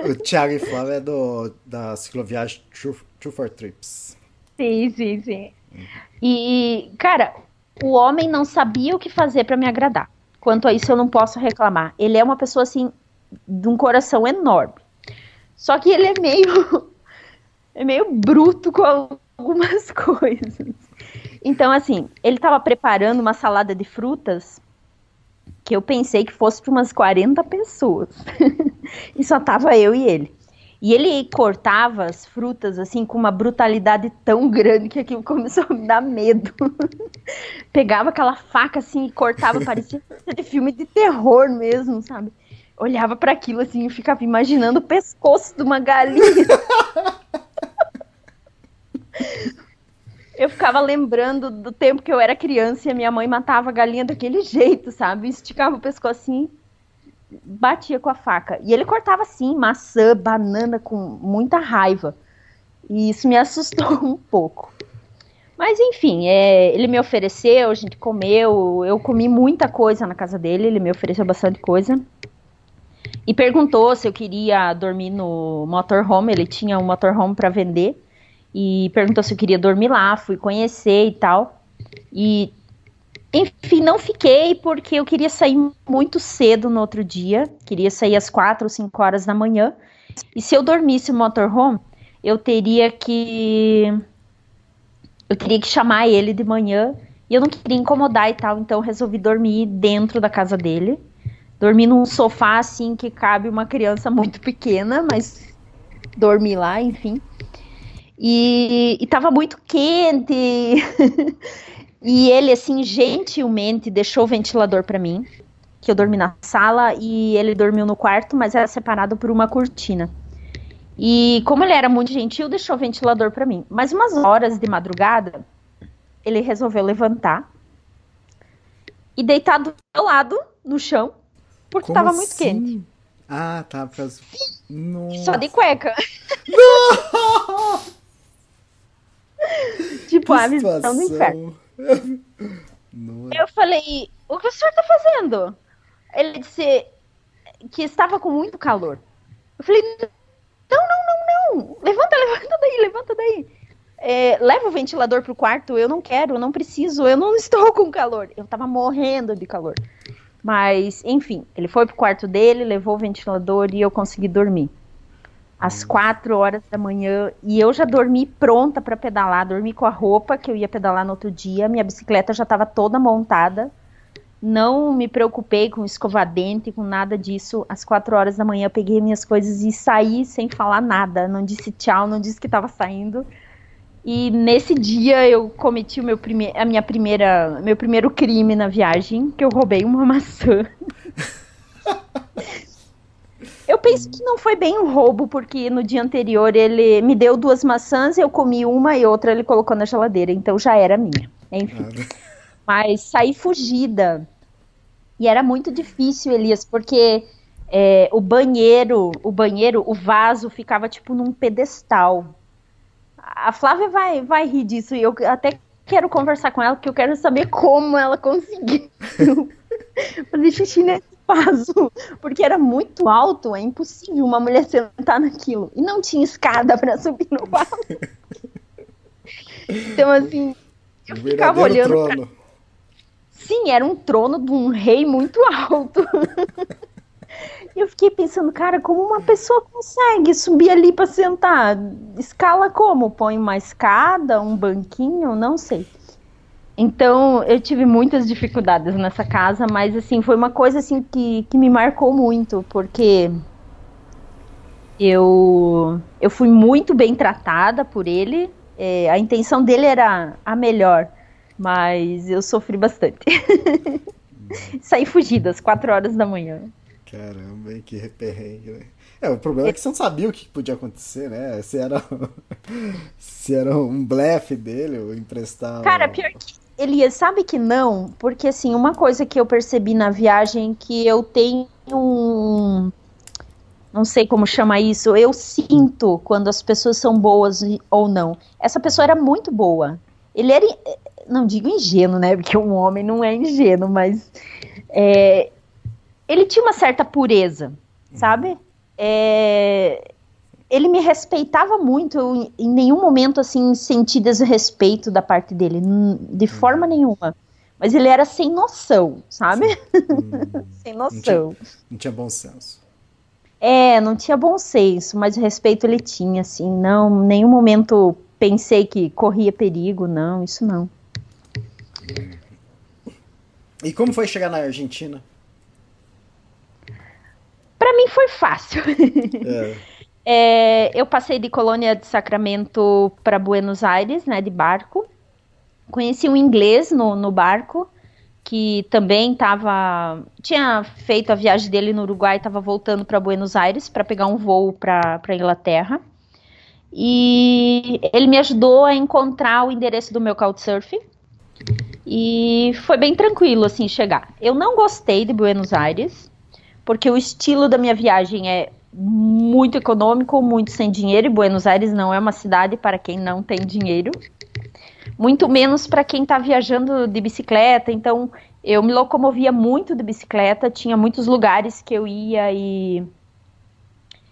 O Thiago e Flávio é do, da cicloviagem True, True for Trips. Sim, sim, sim. E, cara, o homem não sabia o que fazer pra me agradar. Quanto a isso, eu não posso reclamar. Ele é uma pessoa, assim, de um coração enorme. Só que ele é meio. é meio bruto com algumas coisas. Então, assim, ele tava preparando uma salada de frutas que eu pensei que fosse para umas 40 pessoas. e só tava eu e ele. E ele cortava as frutas assim com uma brutalidade tão grande que aquilo começou a me dar medo. Pegava aquela faca assim e cortava, parecia de filme de terror mesmo, sabe? Olhava para aquilo assim e ficava imaginando o pescoço de uma galinha. Eu ficava lembrando do tempo que eu era criança e a minha mãe matava a galinha daquele jeito, sabe? Esticava o pescoço assim, batia com a faca. E ele cortava assim, maçã, banana com muita raiva. E isso me assustou um pouco. Mas enfim, é, ele me ofereceu, a gente comeu, eu comi muita coisa na casa dele, ele me ofereceu bastante coisa. E perguntou se eu queria dormir no motorhome, ele tinha um motorhome para vender. E perguntou se eu queria dormir lá, fui conhecer e tal. E enfim, não fiquei porque eu queria sair muito cedo no outro dia. Queria sair às quatro ou cinco horas da manhã. E se eu dormisse no motorhome, eu teria que. Eu teria que chamar ele de manhã. E eu não queria incomodar e tal. Então resolvi dormir dentro da casa dele. Dormi num sofá assim que cabe uma criança muito pequena, mas dormi lá, enfim. E, e tava muito quente. E ele, assim, gentilmente deixou o ventilador para mim, que eu dormi na sala e ele dormiu no quarto, mas era separado por uma cortina. E como ele era muito gentil, deixou o ventilador para mim. Mas umas horas de madrugada, ele resolveu levantar e deitar do meu lado, no chão, porque Como tava muito assim? quente. Ah, tá. Nossa. Só de cueca. tipo, a visão do inferno. Nossa. Eu falei, o que o senhor tá fazendo? Ele disse que estava com muito calor. Eu falei, não, não, não, não. Levanta, levanta daí, levanta daí. É, leva o ventilador pro quarto, eu não quero, eu não preciso, eu não estou com calor. Eu tava morrendo de calor. Mas, enfim, ele foi pro quarto dele, levou o ventilador e eu consegui dormir. Às quatro horas da manhã, e eu já dormi pronta para pedalar, dormi com a roupa que eu ia pedalar no outro dia, minha bicicleta já estava toda montada, não me preocupei com escovadente, com nada disso. Às quatro horas da manhã, eu peguei minhas coisas e saí sem falar nada, não disse tchau, não disse que estava saindo. E nesse dia eu cometi o meu prime a minha primeira, meu primeiro crime na viagem, que eu roubei uma maçã. Eu penso que não foi bem um roubo, porque no dia anterior ele me deu duas maçãs, eu comi uma e outra ele colocou na geladeira, então já era minha. Enfim. Mas saí fugida. E era muito difícil, Elias, porque é, o banheiro, o banheiro, o vaso ficava tipo num pedestal. A Flávia vai, vai rir disso e eu até quero conversar com ela, porque eu quero saber como ela conseguiu fazer xixi nesse vaso, porque era muito alto, é impossível uma mulher sentar naquilo. E não tinha escada para subir no vaso. Então, assim, eu Um ficava olhando pra trono. Sim, era um trono de um rei muito alto. E eu fiquei pensando, cara, como uma pessoa consegue subir ali para sentar? Escala como? Põe uma escada, um banquinho? Não sei. Então, eu tive muitas dificuldades nessa casa, mas assim, foi uma coisa assim que, que me marcou muito, porque eu, eu fui muito bem tratada por ele. É, a intenção dele era a melhor, mas eu sofri bastante. Saí fugida às quatro horas da manhã. Caramba, que perrengue, né? É, o problema é que você não sabia o que podia acontecer, né? Se era, se era um blefe dele, ou emprestar. Cara, pior que Elias, sabe que não? Porque assim, uma coisa que eu percebi na viagem que eu tenho um. Não sei como chama isso. Eu sinto quando as pessoas são boas ou não. Essa pessoa era muito boa. Ele era. Não digo ingênuo, né? Porque um homem não é ingênuo, mas. é, ele tinha uma certa pureza, sabe? É, ele me respeitava muito, eu em nenhum momento assim senti desrespeito da parte dele, de forma nenhuma. Mas ele era sem noção, sabe? sem noção. Não tinha bom senso. É, não tinha bom senso, mas respeito ele tinha, assim, não, em nenhum momento pensei que corria perigo, não, isso não. E como foi chegar na Argentina? Pra mim foi fácil. É, É, eu passei de Colônia de Sacramento para Buenos Aires, né, de barco. Conheci um inglês no, no barco que também estava tinha feito a viagem dele no Uruguai, estava voltando para Buenos Aires para pegar um voo para Inglaterra. E ele me ajudou a encontrar o endereço do meu Couchsurfing. E foi bem tranquilo assim chegar. Eu não gostei de Buenos Aires, porque o estilo da minha viagem é muito econômico, muito sem dinheiro, e Buenos Aires não é uma cidade para quem não tem dinheiro. Muito menos para quem está viajando de bicicleta. Então, eu me locomovia muito de bicicleta, tinha muitos lugares que eu ia e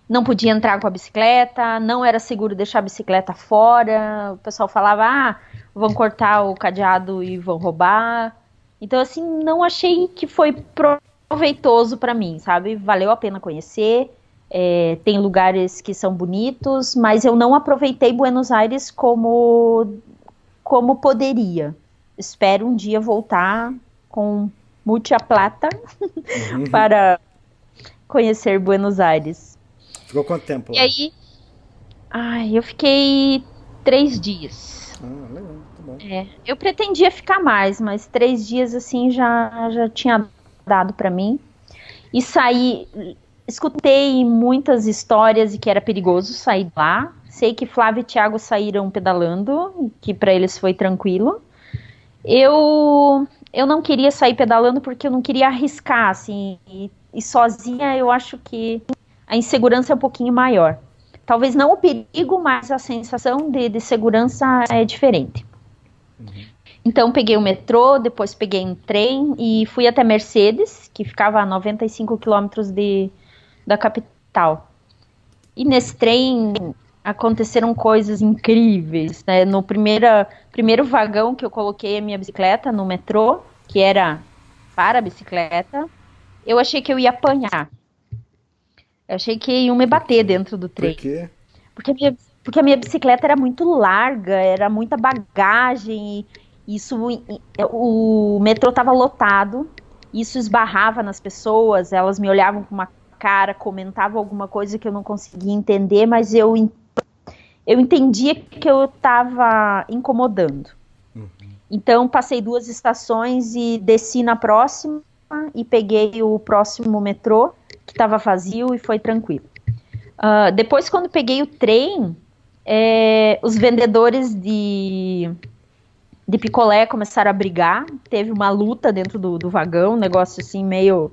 não podia entrar com a bicicleta, não era seguro deixar a bicicleta fora. O pessoal falava: "Ah, vão cortar o cadeado e vão roubar". Então, assim, não achei que foi proveitoso para mim, sabe? Valeu a pena conhecer. É, tem lugares que são bonitos, mas eu não aproveitei Buenos Aires como como poderia. Espero um dia voltar com muita plata para conhecer Buenos Aires. ficou quanto tempo? E aí, ai, eu fiquei três dias. Ah, legal, tá bom. É, eu pretendia ficar mais, mas três dias assim já, já tinha dado para mim. E saí, escutei muitas histórias e que era perigoso sair de lá. Sei que Flávio e Thiago saíram pedalando, que para eles foi tranquilo. Eu eu não queria sair pedalando porque eu não queria arriscar assim, e, e sozinha eu acho que a insegurança é um pouquinho maior. Talvez não o perigo, mas a sensação de, de segurança é diferente. Então peguei o metrô, depois peguei um trem e fui até Mercedes, que ficava a 95 quilômetros de, da capital. E nesse trem aconteceram coisas incríveis. Né? No primeira, primeiro vagão que eu coloquei a minha bicicleta no metrô, que era para a bicicleta, eu achei que eu ia apanhar. Eu achei que iam me bater dentro do trem. Por quê? Porque a, minha, porque a minha bicicleta era muito larga, era muita bagagem, e isso o metrô estava lotado, isso esbarrava nas pessoas, elas me olhavam com uma cara, comentavam alguma coisa que eu não conseguia entender, mas eu, eu entendia que eu estava incomodando. Então passei duas estações e desci na próxima e peguei o próximo metrô que estava vazio e foi tranquilo. Uh, depois, quando peguei o trem, é, os vendedores de, de picolé começaram a brigar. Teve uma luta dentro do, do vagão, um negócio assim meio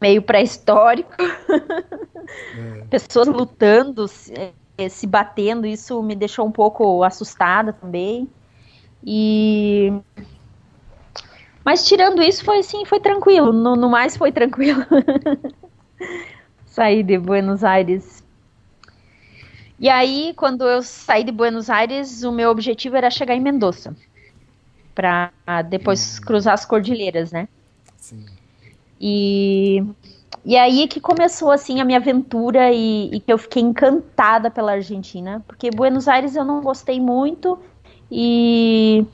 meio pré-histórico. É. Pessoas lutando, se, é, se batendo, isso me deixou um pouco assustada também. E mas tirando isso, foi assim, foi tranquilo. No, no mais foi tranquilo. saí de Buenos Aires. E aí, quando eu saí de Buenos Aires, o meu objetivo era chegar em Mendoza. Pra depois hum. cruzar as cordilheiras, né? Sim. E, e aí que começou, assim, a minha aventura e, e que eu fiquei encantada pela Argentina. Porque Buenos Aires eu não gostei muito e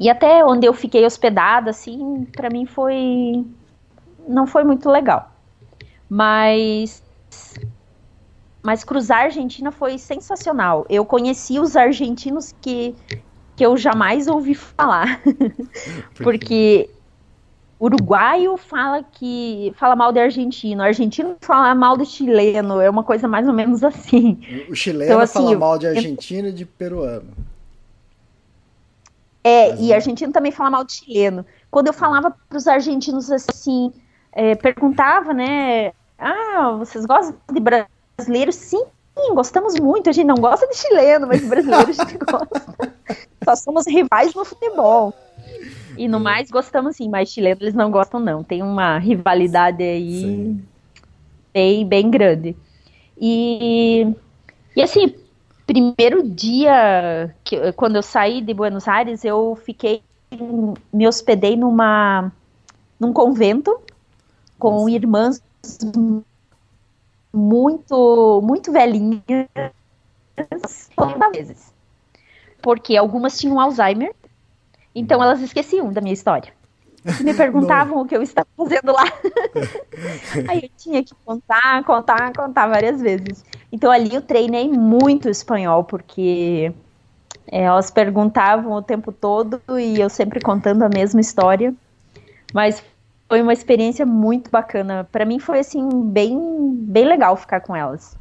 e até onde eu fiquei hospedada, assim, para mim foi. Não foi muito legal. Mas. Mas cruzar a Argentina foi sensacional. Eu conheci os argentinos que, que eu jamais ouvi falar. Porque uruguaio fala que fala mal de argentino, argentino fala mal de chileno, é uma coisa mais ou menos assim. O chileno então, assim, fala mal de argentino e de peruano. É, Mas, e argentino também fala mal de chileno. Quando eu falava para os argentinos assim, é, perguntava, né? Ah, vocês gostam de brasileiros? Sim, gostamos muito. A gente não gosta de chileno, mas brasileiro a gente gosta. Só somos rivais no futebol. E no mais gostamos sim, mas chileno eles não gostam não. Tem uma rivalidade aí bem, bem grande. E, e assim, primeiro dia, que, quando eu saí de Buenos Aires, eu fiquei, me hospedei numa, num convento com Nossa. irmãs muito, muito velhinhas, vezes. Porque algumas tinham Alzheimer, então elas esqueciam da minha história. Me perguntavam o que eu estava fazendo lá. Aí eu tinha que contar, contar, contar várias vezes. Então ali eu treinei muito espanhol, porque é, elas perguntavam o tempo todo e eu sempre contando a mesma história. Mas foi uma experiência muito bacana. Para mim foi assim bem bem legal ficar com elas.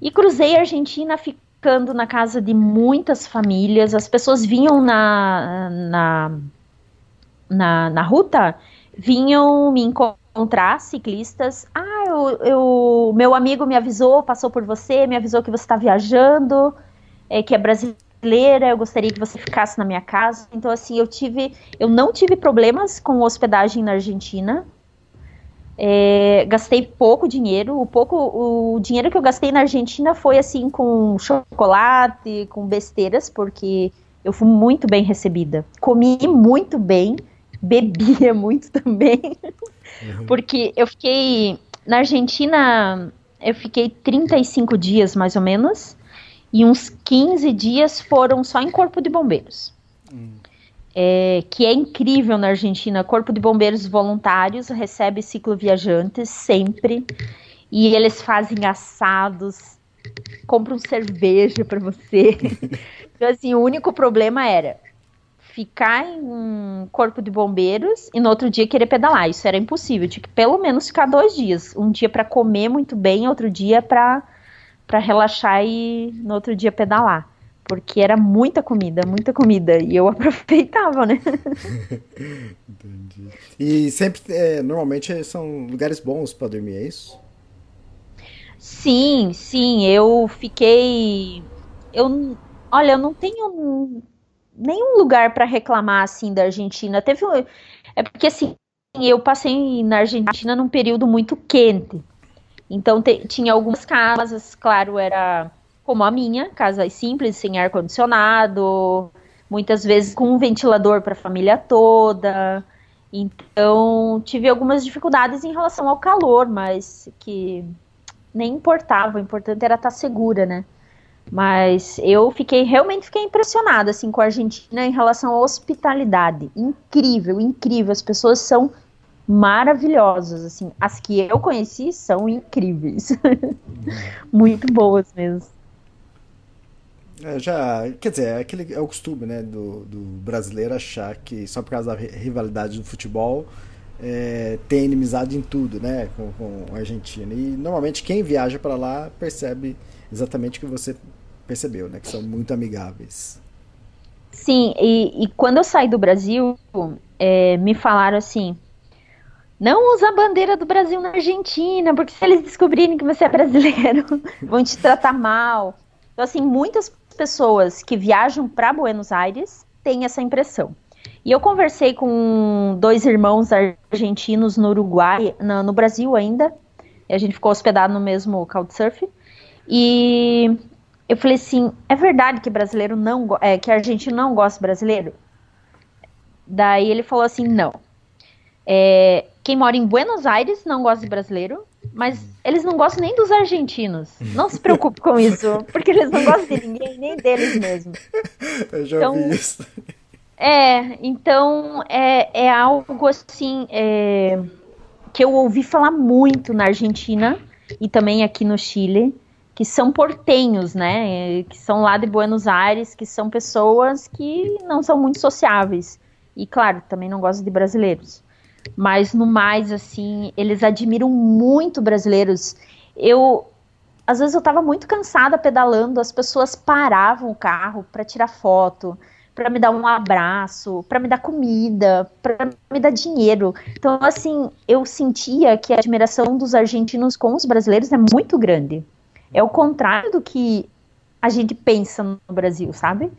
E cruzei a Argentina ficando na casa de muitas famílias. As pessoas vinham na na na, na ruta, vinham me encontrar ciclistas. Ah, eu, eu, meu amigo me avisou, passou por você, me avisou que você está viajando, é, que é brasileira, eu gostaria que você ficasse na minha casa. Então, assim, eu tive, eu não tive problemas com hospedagem na Argentina. É, gastei pouco dinheiro, o pouco, o dinheiro que eu gastei na Argentina foi assim com chocolate, com besteiras, porque eu fui muito bem recebida. Comi muito bem, bebia muito também, uhum. porque eu fiquei na Argentina, eu fiquei 35 dias mais ou menos, e uns 15 dias foram só em Corpo de Bombeiros. Uhum. É, que é incrível na Argentina. Corpo de Bombeiros Voluntários recebe ciclo viajantes sempre. E eles fazem assados, compram cerveja para você. então, assim, o único problema era ficar em um corpo de bombeiros e no outro dia querer pedalar. Isso era impossível. Tinha que pelo menos ficar dois dias. Um dia para comer muito bem, outro dia para para relaxar e no outro dia pedalar. Porque era muita comida, muita comida. E eu aproveitava, né? Entendi. E sempre, é, normalmente são lugares bons para dormir, é isso? Sim, sim. Eu fiquei. Eu, olha, eu não tenho nenhum lugar para reclamar assim da Argentina. Teve é porque assim, eu passei na Argentina num período muito quente. Então te, tinha algumas casas, claro, era como a minha, casas simples, sem ar condicionado, muitas vezes com um ventilador para a família toda. Então, tive algumas dificuldades em relação ao calor, mas que nem importava, o importante era estar segura, né? Mas eu fiquei realmente fiquei impressionada assim com a Argentina em relação à hospitalidade. Incrível, incrível. As pessoas são maravilhosas, assim. As que eu conheci são incríveis. Muito boas mesmo. É, já, quer dizer, é aquele é o costume, né, do, do brasileiro achar que só por causa da rivalidade do futebol é, tem inimizade em tudo, né, com, com a Argentina. E normalmente quem viaja para lá percebe exatamente o que você percebeu, né, que são muito amigáveis. Sim, e, e quando eu saí do Brasil, é, me falaram assim: não usa a bandeira do Brasil na Argentina, porque se eles descobrirem que você é brasileiro, vão te tratar mal. Então, assim, muitas pessoas que viajam para Buenos Aires têm essa impressão. E eu conversei com dois irmãos argentinos no Uruguai, no, Brasil ainda. a gente ficou hospedado no mesmo Couchsurf. E eu falei assim: é verdade que brasileiro não é, que argentino não gosta de brasileiro? Daí ele falou assim: não. É, quem mora em Buenos Aires não gosta de brasileiro, mas eles não gostam nem dos argentinos. Não se preocupe com isso, porque eles não gostam de ninguém, nem deles mesmos. Eu já então, vi isso. É, então é, é algo assim é, que eu ouvi falar muito na Argentina e também aqui no Chile, que são portenhos, né? Que são lá de Buenos Aires, que são pessoas que não são muito sociáveis. E claro, também não gostam de brasileiros. Mas no mais, assim, eles admiram muito brasileiros. Eu, às vezes, eu tava muito cansada pedalando, as pessoas paravam o carro para tirar foto, para me dar um abraço, para me dar comida, para me dar dinheiro. Então, assim, eu sentia que a admiração dos argentinos com os brasileiros é muito grande. É o contrário do que a gente pensa no Brasil, sabe?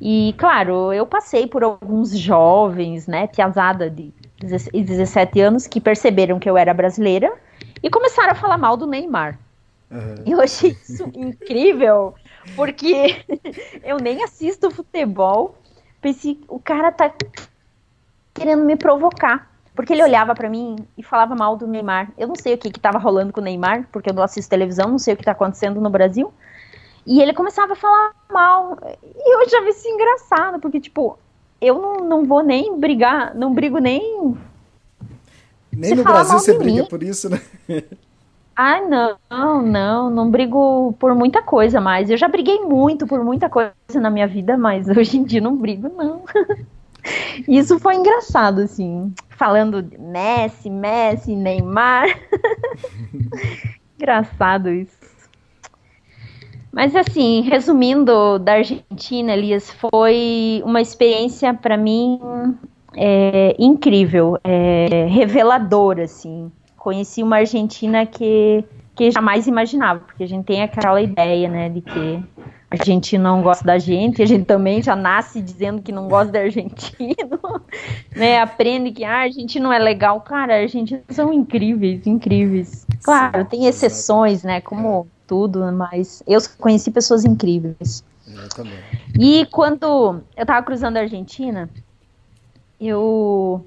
E, claro, eu passei por alguns jovens, né, piazada de 17 anos que perceberam que eu era brasileira e começaram a falar mal do Neymar. Uhum. Eu achei isso incrível, porque eu nem assisto futebol. Pensei, o cara tá querendo me provocar. Porque ele olhava para mim e falava mal do Neymar. Eu não sei o que que tava rolando com o Neymar, porque eu não assisto televisão, não sei o que tá acontecendo no Brasil. E ele começava a falar mal. E eu já vi isso engraçado, porque, tipo, eu não, não vou nem brigar, não brigo nem. Nem no Brasil você briga mim. por isso, né? Ai, não, não, não brigo por muita coisa mais. Eu já briguei muito por muita coisa na minha vida, mas hoje em dia não brigo, não. Isso foi engraçado, assim. Falando de Messi, Messi, Neymar. engraçado isso. Mas assim, resumindo da Argentina, Elias, foi uma experiência para mim é, incrível, é, reveladora, assim. Conheci uma Argentina que, que jamais imaginava, porque a gente tem aquela ideia, né, de que a argentino não gosta da gente, a gente também já nasce dizendo que não gosta de argentino, né, aprende que ah, a gente não é legal. Cara, argentinos são incríveis, incríveis. Claro, tem exceções, né, como tudo, mas eu conheci pessoas incríveis. Eu também. E quando eu tava cruzando a Argentina, eu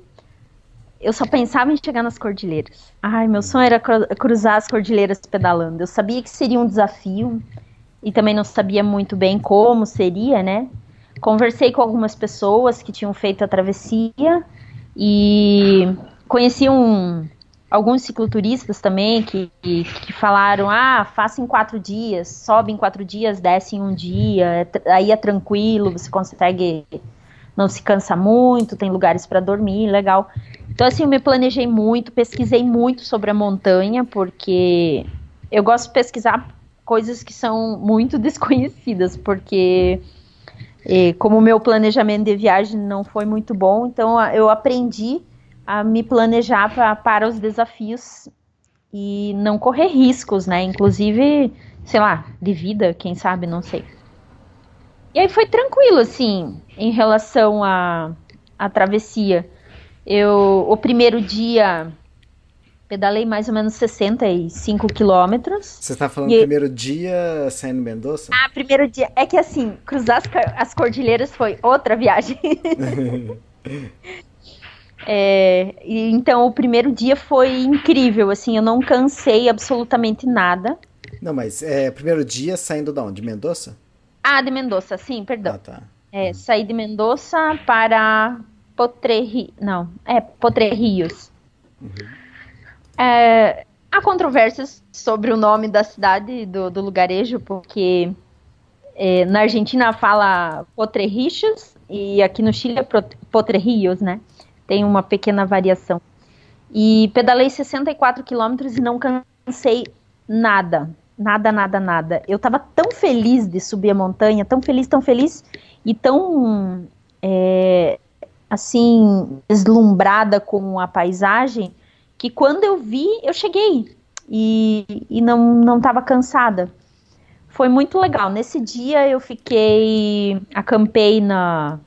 eu só pensava em chegar nas cordilheiras. Ai, meu sonho era cruzar as cordilheiras pedalando. Eu sabia que seria um desafio e também não sabia muito bem como seria, né? Conversei com algumas pessoas que tinham feito a travessia e conheci um, alguns cicloturistas também que, que falaram, ah, faça em quatro dias, sobe em quatro dias, desce em um dia, é aí é tranquilo, você consegue, não se cansa muito, tem lugares para dormir, legal. Então, assim, eu me planejei muito, pesquisei muito sobre a montanha, porque eu gosto de pesquisar coisas que são muito desconhecidas, porque eh, como o meu planejamento de viagem não foi muito bom, então eu aprendi a me planejar pra, para os desafios e não correr riscos, né? Inclusive, sei lá, de vida, quem sabe, não sei. E aí foi tranquilo, assim, em relação à a, a travessia. Eu, o primeiro dia, pedalei mais ou menos 65 quilômetros. Você está falando e... primeiro dia saindo Mendoza? Ah, primeiro dia. É que assim, cruzar as, as cordilheiras foi outra viagem. É, e, então, o primeiro dia foi incrível, assim, eu não cansei absolutamente nada. Não, mas é primeiro dia saindo da onde? De Mendoza? Ah, de Mendoza, sim, perdão. Ah, tá. É, hum. Saí de Mendoza para Potre... Não, é Potrerios. Uhum. É, há controvérsias sobre o nome da cidade, do, do lugarejo, porque é, na Argentina fala Potrerichos e aqui no Chile é Potrerios, né? Tem uma pequena variação. E pedalei 64 quilômetros e não cansei nada. Nada, nada, nada. Eu tava tão feliz de subir a montanha, tão feliz, tão feliz e tão é, assim deslumbrada com a paisagem que quando eu vi, eu cheguei e, e não não estava cansada. Foi muito legal. Nesse dia eu fiquei, acampei na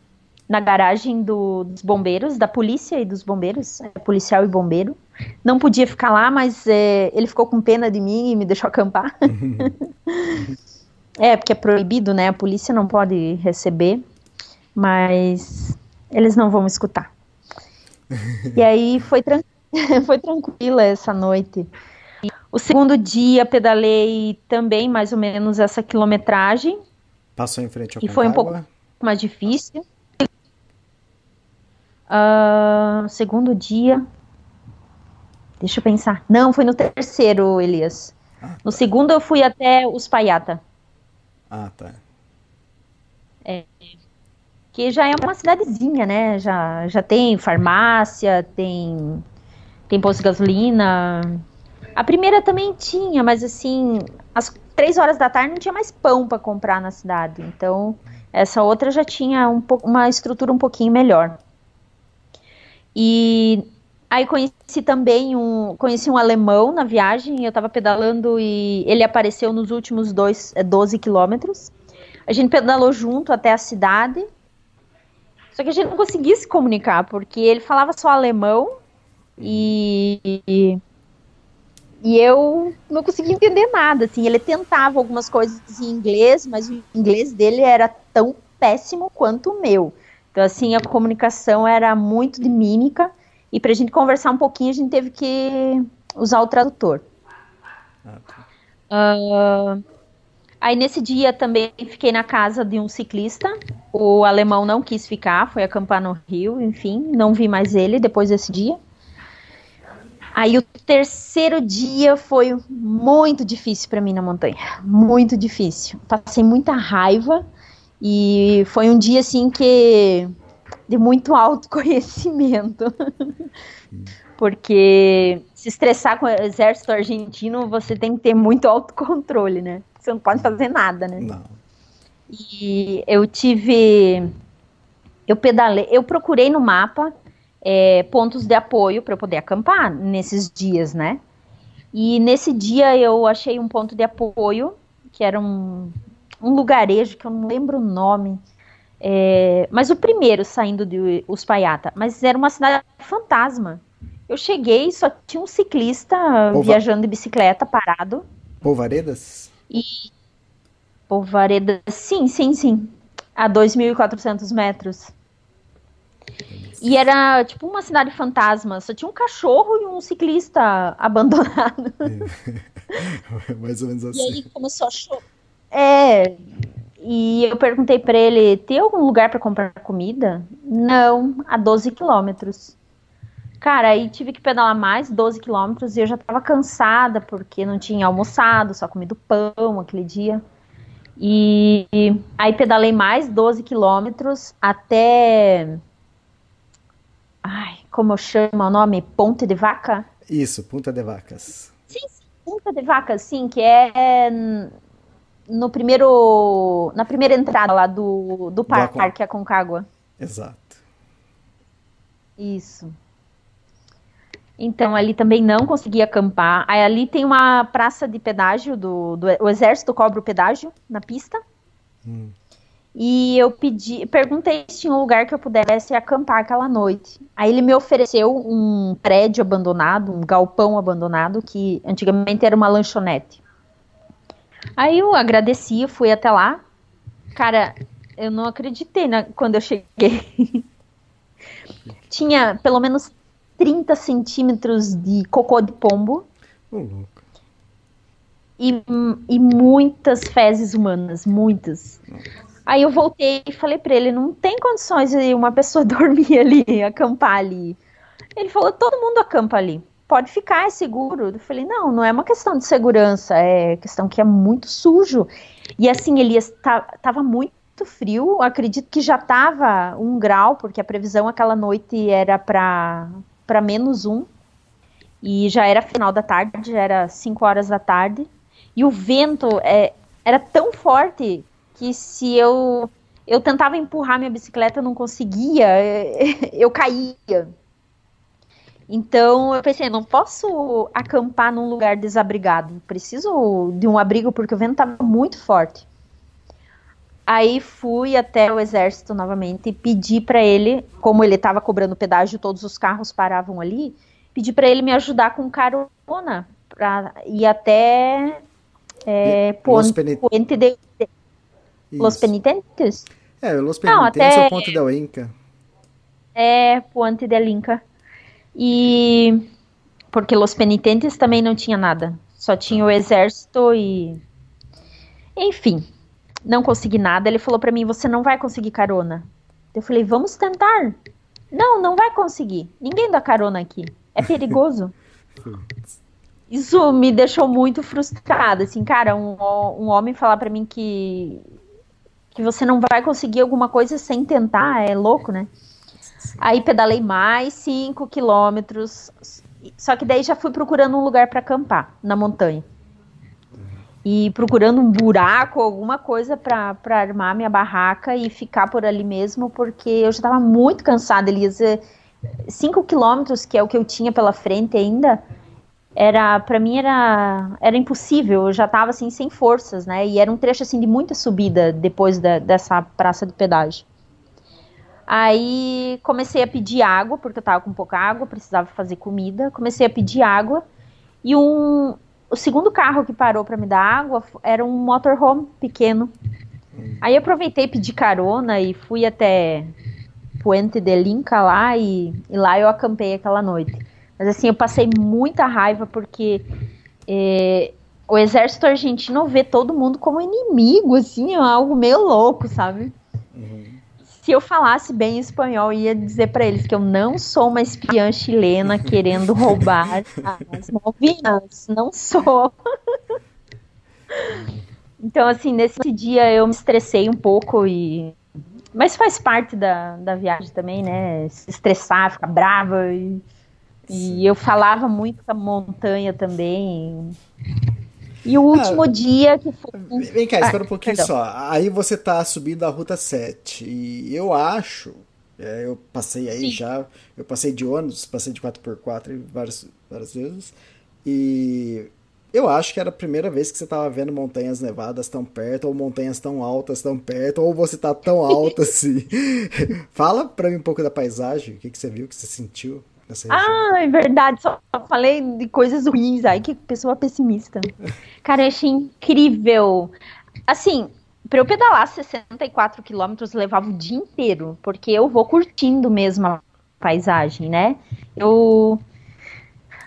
na garagem do, dos bombeiros, da polícia e dos bombeiros, é, policial e bombeiro. Não podia ficar lá, mas é, ele ficou com pena de mim e me deixou acampar. é, porque é proibido, né? A polícia não pode receber, mas eles não vão escutar. E aí foi, tran foi tranquila essa noite. O segundo dia pedalei também mais ou menos essa quilometragem. Passou em frente ao E foi um pouco mais difícil. Uh, segundo dia. Deixa eu pensar. Não, foi no terceiro, Elias. Ah, tá. No segundo eu fui até os Paiata. Ah, tá. É, que já é uma cidadezinha, né? Já, já tem farmácia, tem, tem posto de gasolina. A primeira também tinha, mas assim, às três horas da tarde não tinha mais pão para comprar na cidade. Então, essa outra já tinha um, uma estrutura um pouquinho melhor. E aí conheci também um, conheci um alemão na viagem, eu estava pedalando e ele apareceu nos últimos dois, 12 é, quilômetros. A gente pedalou junto até a cidade, só que a gente não conseguia se comunicar, porque ele falava só alemão e, e, e eu não conseguia entender nada, assim, ele tentava algumas coisas em inglês, mas o inglês dele era tão péssimo quanto o meu. Então, assim, a comunicação era muito de mímica e para a gente conversar um pouquinho a gente teve que usar o tradutor. Uh, aí nesse dia também fiquei na casa de um ciclista. O alemão não quis ficar, foi acampar no Rio, enfim, não vi mais ele depois desse dia. Aí o terceiro dia foi muito difícil para mim na montanha, muito difícil. Passei muita raiva e foi um dia assim que de muito autoconhecimento. Porque se estressar com o exército argentino, você tem que ter muito autocontrole, né? Você não pode fazer nada, né? Não. E eu tive. Eu pedalei, eu procurei no mapa é, pontos de apoio para eu poder acampar nesses dias, né? E nesse dia eu achei um ponto de apoio, que era um, um lugarejo que eu não lembro o nome. É, mas o primeiro saindo de Uspaiata, mas era uma cidade fantasma. Eu cheguei, só tinha um ciclista viajando de bicicleta parado. Polvaredas? E Polvaredas, sim, sim, sim. A 2.400 metros. E era tipo uma cidade fantasma, só tinha um cachorro e um ciclista abandonado. Mais ou menos assim. E aí começou a chover é. E eu perguntei para ele: tem algum lugar para comprar comida? Não, a 12 quilômetros. Cara, aí tive que pedalar mais 12 quilômetros e eu já tava cansada porque não tinha almoçado, só comido pão aquele dia. E aí pedalei mais 12 quilômetros até. Ai, como eu chamo o nome? Ponte de Vaca? Isso, Punta de Vacas. Sim, sim, Punta de Vacas, sim, que é no primeiro. Na primeira entrada lá do, do parque, parque Aconcagua. Exato. Isso. Então ali também não consegui acampar. Aí ali tem uma praça de pedágio do, do o exército cobra o pedágio na pista. Hum. E eu pedi, perguntei se tinha um lugar que eu pudesse acampar aquela noite. Aí ele me ofereceu um prédio abandonado, um galpão abandonado que antigamente era uma lanchonete. Aí eu agradeci, fui até lá. Cara, eu não acreditei na, quando eu cheguei. Tinha pelo menos 30 centímetros de cocô de pombo. Oh, louco. E, e muitas fezes humanas, muitas. Aí eu voltei e falei para ele, não tem condições de uma pessoa dormir ali, acampar ali. Ele falou, todo mundo acampa ali pode ficar, é seguro. Eu falei, não, não é uma questão de segurança, é questão que é muito sujo. E assim, Elias, tá, tava muito frio, acredito que já tava um grau, porque a previsão aquela noite era para menos um. E já era final da tarde, já era 5 horas da tarde. E o vento é, era tão forte que se eu eu tentava empurrar minha bicicleta, eu não conseguia, eu caía. Então eu pensei, não posso acampar num lugar desabrigado, preciso de um abrigo porque o vento estava muito forte. Aí fui até o exército novamente e pedi para ele, como ele estava cobrando pedágio, todos os carros paravam ali, pedi para ele me ajudar com carona para ir até é, Puente, Puente de, Los Penitentes. É, Los Penitentes Não, até, é o Ponte del Inca. É, Puente del Inca. E porque Los Penitentes também não tinha nada, só tinha o exército e enfim, não consegui nada. Ele falou para mim: "Você não vai conseguir carona". Eu falei: "Vamos tentar". Não, não vai conseguir. Ninguém dá carona aqui. É perigoso. Isso me deixou muito frustrada, assim, cara, um, um homem falar para mim que que você não vai conseguir alguma coisa sem tentar, é louco, né? Aí pedalei mais 5 quilômetros, só que daí já fui procurando um lugar para acampar na montanha. E procurando um buraco, alguma coisa para armar minha barraca e ficar por ali mesmo, porque eu já estava muito cansada, Elisa. 5 quilômetros, que é o que eu tinha pela frente ainda, era para mim era era impossível eu já estava assim sem forças né e era um trecho assim de muita subida depois da, dessa praça de pedágio aí comecei a pedir água porque eu estava com pouca água precisava fazer comida. Comecei a pedir água. E um o segundo carro que parou para me dar água era um motorhome pequeno. Aí aproveitei pedi carona e fui até Puente de Linca lá e, e lá eu acampei aquela noite. Mas assim, eu passei muita raiva porque é, o exército argentino vê todo mundo como inimigo, assim, é algo meio louco, sabe? Se eu falasse bem espanhol, ia dizer para eles que eu não sou uma espiã chilena querendo roubar as Malvinas. Não sou. então, assim, nesse dia eu me estressei um pouco e. Mas faz parte da, da viagem também, né? Se estressar, ficar brava e e eu falava muito com a montanha também. E o último ah, dia que foi. Vem cá, espera ah, um pouquinho perdão. só. Aí você tá subindo a Ruta 7. E eu acho. É, eu passei aí Sim. já. Eu passei de ônibus, passei de 4x4 várias, várias vezes. E eu acho que era a primeira vez que você estava vendo montanhas nevadas tão perto, ou montanhas tão altas tão perto, ou você tá tão alto assim. Fala para mim um pouco da paisagem, o que, que você viu, o que você sentiu. Ah, é verdade. Só falei de coisas ruins. Ai, que pessoa pessimista. Cara, eu achei incrível. Assim, para eu pedalar 64 quilômetros levava o dia inteiro, porque eu vou curtindo mesmo a paisagem, né? Eu.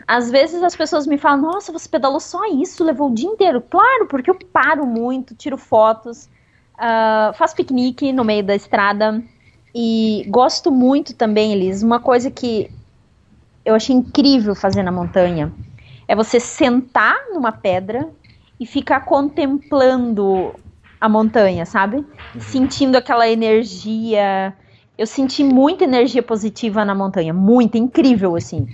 Às vezes as pessoas me falam, nossa, você pedalou só isso, levou o dia inteiro. Claro, porque eu paro muito, tiro fotos, uh, faço piquenique no meio da estrada. E gosto muito também, Elis, uma coisa que eu achei incrível fazer na montanha. É você sentar numa pedra e ficar contemplando a montanha, sabe? Uhum. Sentindo aquela energia. Eu senti muita energia positiva na montanha, muita, incrível, assim.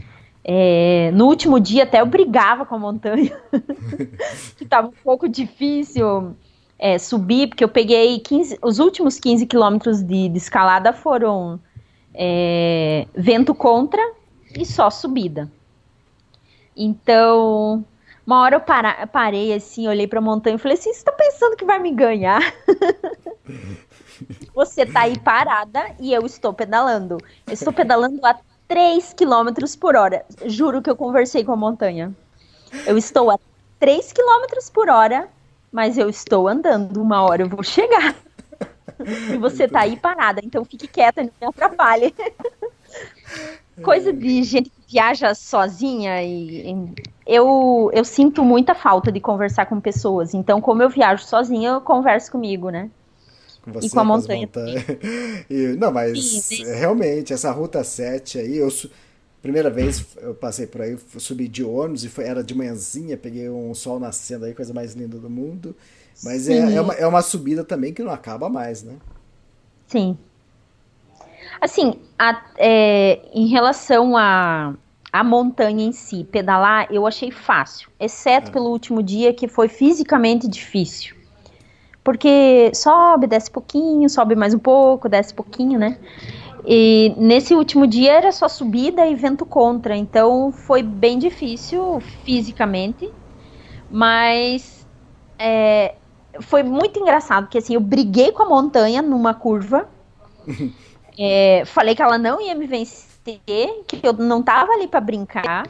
É, no último dia até eu brigava com a montanha, que estava um pouco difícil é, subir, porque eu peguei 15, os últimos 15 quilômetros de, de, escalada foram é, vento contra e só subida. Então, uma hora eu para, parei assim, olhei pra montanha e falei assim: você tá pensando que vai me ganhar? você tá aí parada e eu estou pedalando. Eu estou pedalando a 3 km por hora. Juro que eu conversei com a montanha. Eu estou a 3 km por hora, mas eu estou andando. Uma hora eu vou chegar. E você tá aí parada, então fique quieta, não me atrapalhe. Coisa de gente que viaja sozinha e, e eu, eu sinto muita falta de conversar com pessoas. Então, como eu viajo sozinha, eu converso comigo, né? Com você, e com a montanha. e, não, mas Sim, realmente, essa Ruta 7 aí, eu primeira vez eu passei por aí, subi de ônibus e foi, era de manhãzinha, peguei um sol nascendo aí, coisa mais linda do mundo. Mas é, é, uma, é uma subida também que não acaba mais, né? Sim, Assim, a, é, em relação a, a montanha em si, pedalar, eu achei fácil, exceto é. pelo último dia que foi fisicamente difícil. Porque sobe, desce pouquinho, sobe mais um pouco, desce pouquinho, né? E nesse último dia era só subida e vento contra, então foi bem difícil fisicamente, mas é, foi muito engraçado, porque assim, eu briguei com a montanha numa curva, é, falei que ela não ia me vencer, que eu não tava ali para brincar,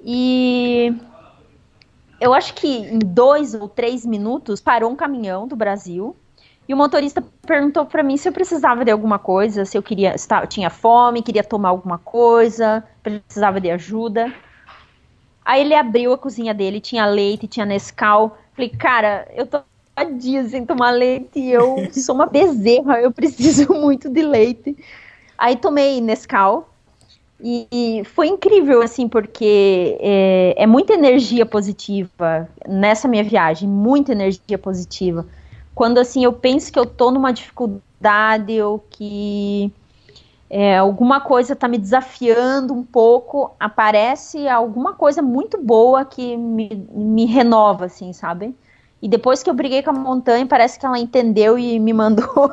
e eu acho que em dois ou três minutos parou um caminhão do Brasil, e o motorista perguntou para mim se eu precisava de alguma coisa, se eu queria, se tinha fome, queria tomar alguma coisa, precisava de ajuda. Aí ele abriu a cozinha dele, tinha leite, tinha Nescau. Falei, cara, eu tô dias sem tomar leite, eu sou uma bezerra, eu preciso muito de leite. Aí tomei Nescau e, e foi incrível, assim, porque é, é muita energia positiva nessa minha viagem, muita energia positiva quando assim eu penso que eu tô numa dificuldade ou que é, alguma coisa está me desafiando um pouco, aparece alguma coisa muito boa que me, me renova, assim, sabe? E depois que eu briguei com a montanha, parece que ela entendeu e me mandou.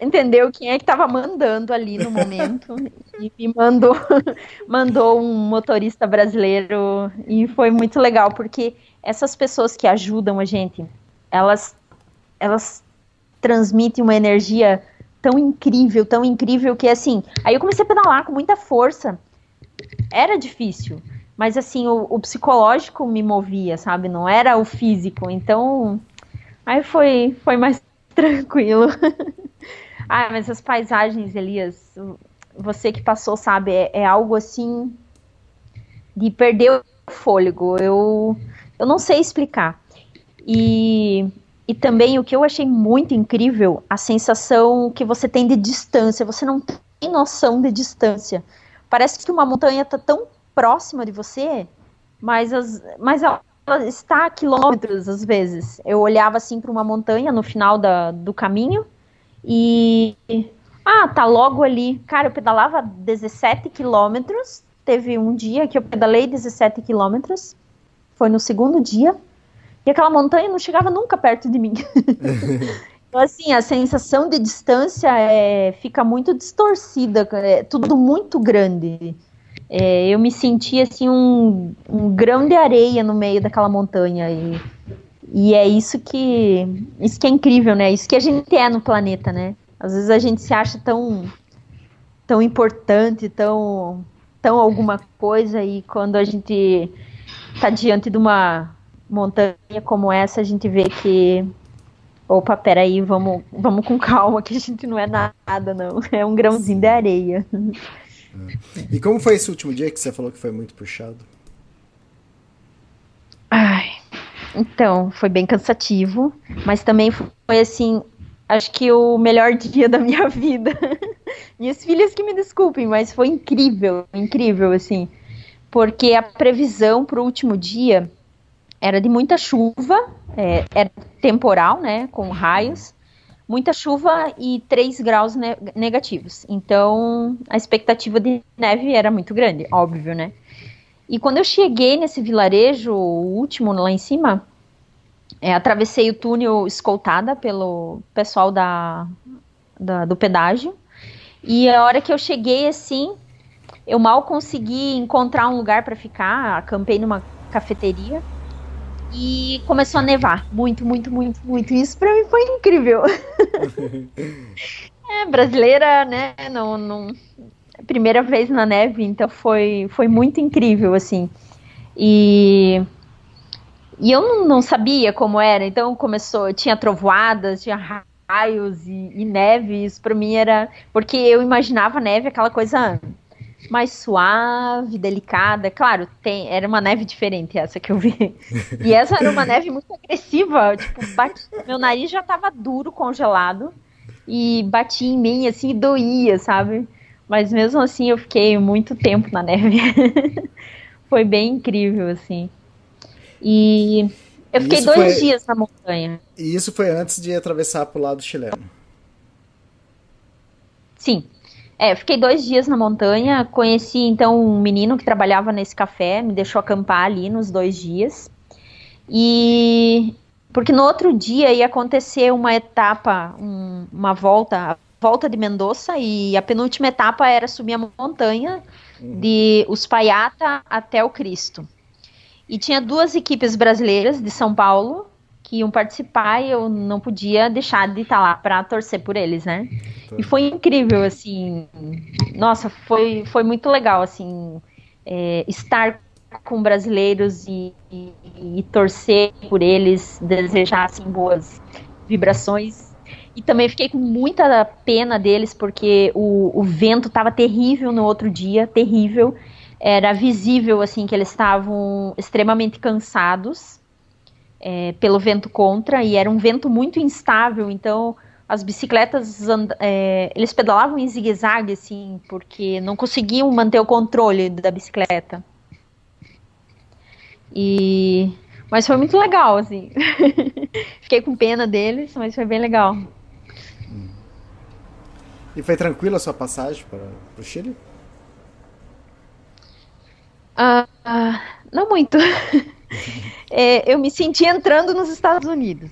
entendeu quem é que estava mandando ali no momento e me mandou mandou um motorista brasileiro e foi muito legal porque essas pessoas que ajudam a gente elas, elas transmitem uma energia tão incrível, tão incrível que assim. Aí eu comecei a pedalar com muita força. Era difícil, mas assim, o, o psicológico me movia, sabe? Não era o físico. Então, aí foi, foi mais tranquilo. ah, mas as paisagens, Elias, você que passou, sabe, é, é algo assim de perder o fôlego. Eu, eu não sei explicar. E, e também o que eu achei muito incrível, a sensação que você tem de distância. Você não tem noção de distância. Parece que uma montanha está tão próxima de você, mas, as, mas ela está a quilômetros às vezes. Eu olhava assim para uma montanha no final da, do caminho e. Ah, tá logo ali. Cara, eu pedalava 17 quilômetros. Teve um dia que eu pedalei 17 quilômetros. Foi no segundo dia. E aquela montanha não chegava nunca perto de mim. então, assim, a sensação de distância é, fica muito distorcida, é tudo muito grande. É, eu me senti assim um, um, grão de areia no meio daquela montanha e, e é isso que isso que é incrível, né? Isso que a gente é no planeta, né? Às vezes a gente se acha tão tão importante, tão tão alguma coisa e quando a gente está diante de uma montanha como essa, a gente vê que. Opa, peraí, vamos, vamos com calma, que a gente não é nada, não. É um grãozinho de areia. É. E como foi esse último dia que você falou que foi muito puxado? Ai, então, foi bem cansativo, mas também foi assim, acho que o melhor dia da minha vida. Minhas filhas que me desculpem, mas foi incrível, incrível, assim. Porque a previsão para o último dia era de muita chuva, é, era temporal, né, com raios, muita chuva e 3 graus ne negativos. Então, a expectativa de neve era muito grande, óbvio, né? E quando eu cheguei nesse vilarejo, o último lá em cima, é, atravessei o túnel escoltada pelo pessoal da, da, do pedágio. E a hora que eu cheguei assim, eu mal consegui encontrar um lugar para ficar, acampei numa cafeteria e começou a nevar. Muito, muito, muito, muito. Isso pra mim foi incrível. é, brasileira, né? Não, não, primeira vez na neve, então foi, foi muito incrível, assim. E, e eu não, não sabia como era, então começou, tinha trovoadas, tinha raios e, e neve, isso pra mim era. Porque eu imaginava neve aquela coisa mais suave, delicada. Claro, tem, era uma neve diferente essa que eu vi. E essa era uma neve muito agressiva. Tipo, bate, meu nariz já tava duro, congelado. E batia em mim, assim, e doía, sabe? Mas mesmo assim eu fiquei muito tempo na neve. foi bem incrível, assim. E eu fiquei dois foi... dias na montanha. E isso foi antes de atravessar pro lado chileno? Sim. É, fiquei dois dias na montanha, conheci então um menino que trabalhava nesse café, me deixou acampar ali nos dois dias. E porque no outro dia ia acontecer uma etapa, um, uma volta, a volta de Mendoza, e a penúltima etapa era subir a montanha de Uspaiata até o Cristo. E tinha duas equipes brasileiras de São Paulo que iam participar e eu não podia deixar de estar lá para torcer por eles, né? E foi incrível, assim. Nossa, foi, foi muito legal, assim, é, estar com brasileiros e, e, e, torcer por eles, desejar assim, boas vibrações. E também fiquei com muita pena deles, porque o, o vento estava terrível no outro dia, terrível. Era visível assim que eles estavam extremamente cansados é, pelo vento contra, e era um vento muito instável, então as bicicletas é, eles pedalavam em zigue-zague assim, porque não conseguiam manter o controle da bicicleta. E mas foi muito legal assim. Fiquei com pena deles, mas foi bem legal. E foi tranquila a sua passagem para o Chile? Ah, ah, não muito. é, eu me senti entrando nos Estados Unidos.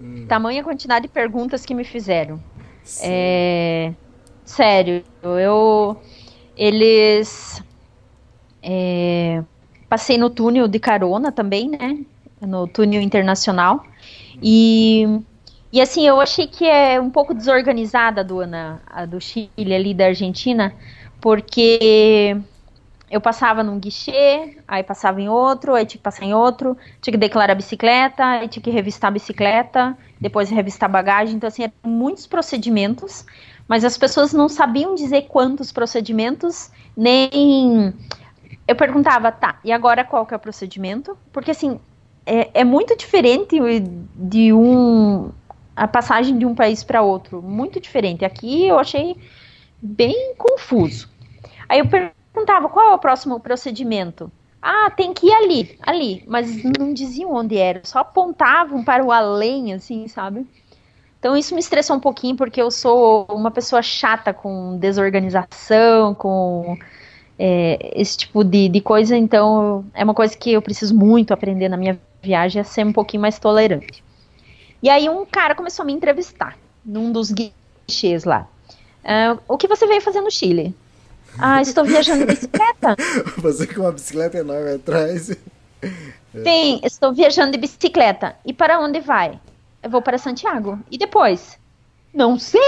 Hum. Tamanha quantidade de perguntas que me fizeram. É, sério, eu. Eles. É, passei no túnel de carona também, né? No túnel internacional. E. E assim, eu achei que é um pouco desorganizada a aduana a do Chile ali da Argentina, porque eu passava num guichê, aí passava em outro, aí tinha que passar em outro, tinha que declarar a bicicleta, aí tinha que revistar a bicicleta, depois revistar a bagagem, então assim, eram muitos procedimentos, mas as pessoas não sabiam dizer quantos procedimentos, nem... Eu perguntava, tá, e agora qual que é o procedimento? Porque assim, é, é muito diferente de um... a passagem de um país para outro, muito diferente. Aqui eu achei bem confuso. Aí eu perguntava, perguntava qual é o próximo procedimento. Ah, tem que ir ali, ali, mas não diziam onde era, só apontavam para o além, assim, sabe? Então isso me estressou um pouquinho porque eu sou uma pessoa chata com desorganização, com é, esse tipo de, de coisa, então é uma coisa que eu preciso muito aprender na minha viagem, é ser um pouquinho mais tolerante. E aí um cara começou a me entrevistar num dos guichês lá. Uh, o que você veio fazer no Chile? Ah, estou viajando de bicicleta. Você com uma bicicleta enorme atrás. Sim, estou viajando de bicicleta. E para onde vai? Eu vou para Santiago. E depois? Não sei.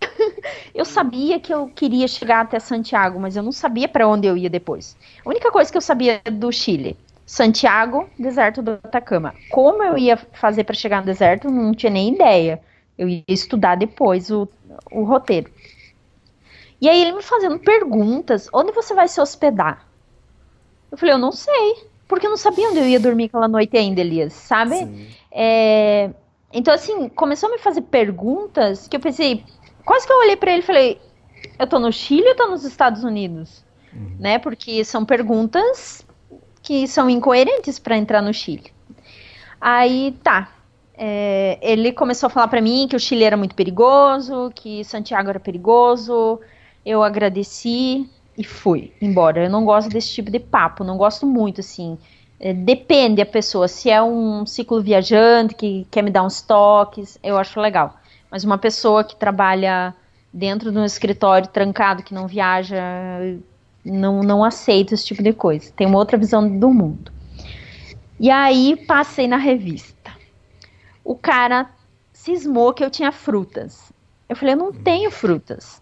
Eu sabia que eu queria chegar até Santiago, mas eu não sabia para onde eu ia depois. A única coisa que eu sabia do Chile, Santiago, deserto do Atacama. Como eu ia fazer para chegar no deserto, não tinha nem ideia. Eu ia estudar depois o, o roteiro. E aí ele me fazendo perguntas: onde você vai se hospedar? Eu falei: eu não sei. Porque eu não sabia onde eu ia dormir aquela noite ainda, Elias, sabe? É, então, assim, começou a me fazer perguntas que eu pensei. Quase que eu olhei para ele e falei: eu tô no Chile ou tô nos Estados Unidos? Uhum. Né? Porque são perguntas que são incoerentes para entrar no Chile. Aí tá, é, ele começou a falar para mim que o Chile era muito perigoso, que Santiago era perigoso, eu agradeci e fui embora. Eu não gosto desse tipo de papo, não gosto muito, assim. É, depende a pessoa. Se é um ciclo viajante que quer me dar uns toques, eu acho legal. Mas uma pessoa que trabalha dentro de um escritório trancado, que não viaja, não, não aceito esse tipo de coisa. Tem uma outra visão do mundo. E aí passei na revista. O cara cismou que eu tinha frutas. Eu falei, eu não tenho frutas.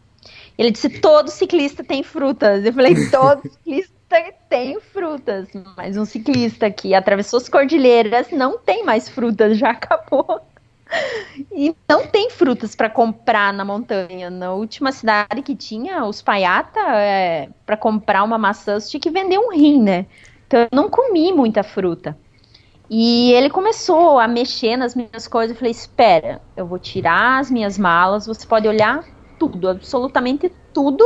Ele disse: todo ciclista tem frutas. Eu falei: todo ciclista tem frutas. Mas um ciclista que atravessou as cordilheiras não tem mais frutas, já acabou. E não tem frutas para comprar na montanha. Na última cidade que tinha, os paiata, é, para comprar uma maçã, você tinha que vender um rim, né? Então eu não comi muita fruta. E ele começou a mexer nas minhas coisas. Eu falei: espera, eu vou tirar as minhas malas. Você pode olhar tudo, absolutamente tudo,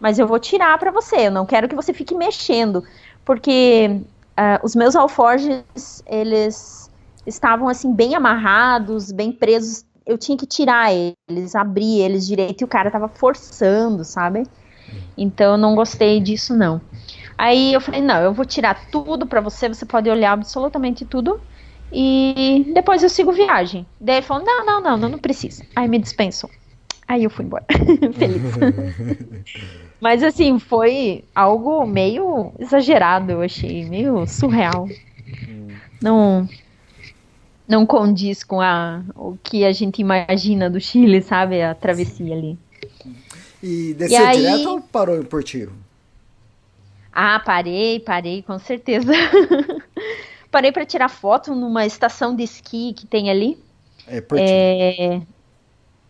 mas eu vou tirar para você. Eu não quero que você fique mexendo, porque uh, os meus alforjes eles estavam assim bem amarrados, bem presos eu tinha que tirar eles, abrir eles direito e o cara tava forçando, sabe? Então eu não gostei disso não. Aí eu falei, não, eu vou tirar tudo para você, você pode olhar absolutamente tudo e depois eu sigo viagem. Daí ele falou, não, não, não, não, não precisa. Aí me dispensou. Aí eu fui embora, feliz. Mas assim, foi algo meio exagerado, eu achei, meio surreal. Não, não condiz com a, o que a gente imagina do Chile, sabe? A travessia ali. E desceu E aí- direto ou parou em Portiro? Ah, parei, parei, com certeza. parei para tirar foto numa estação de esqui que tem ali. É Portiro. É,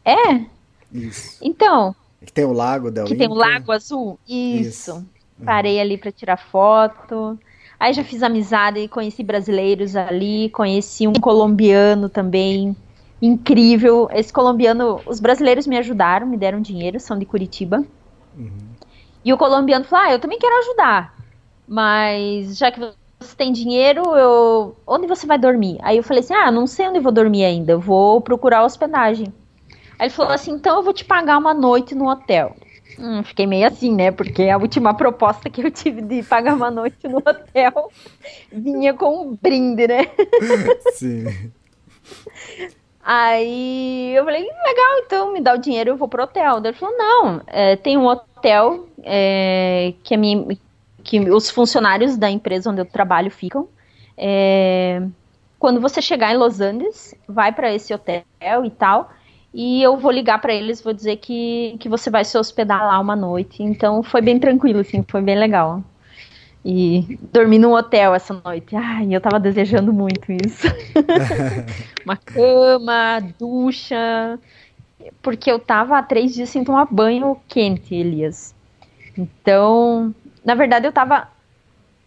é Isso. então, Que tem o lago Del que tem o. Lago Azul. Isso. Isso. Parei ali para tirar foto. Aí já fiz amizade e conheci brasileiros ali, conheci um colombiano também, incrível. Esse colombiano, os brasileiros me ajudaram, me deram dinheiro, são de Curitiba. E o colombiano falou: "Ah, eu também quero ajudar. Mas já que você tem dinheiro, eu onde você vai dormir?" Aí eu falei assim: "Ah, não sei onde eu vou dormir ainda, vou procurar hospedagem." Aí ele falou assim: "Então eu vou te pagar uma noite no hotel." Hum, fiquei meio assim, né? Porque a última proposta que eu tive de pagar uma noite no hotel vinha com um brinde, né? Sim. Aí eu falei, legal, então me dá o dinheiro, eu vou pro hotel. Daí ele falou, não, é, tem um hotel é, que, minha, que os funcionários da empresa onde eu trabalho ficam. É, quando você chegar em Los Angeles, vai para esse hotel e tal. E eu vou ligar para eles, vou dizer que, que você vai se hospedar lá uma noite. Então foi bem tranquilo, assim, foi bem legal. E dormi num hotel essa noite. Ai, eu tava desejando muito isso. Uma cama, ducha. Porque eu tava há três dias sem tomar banho quente, Elias. Então, na verdade, eu tava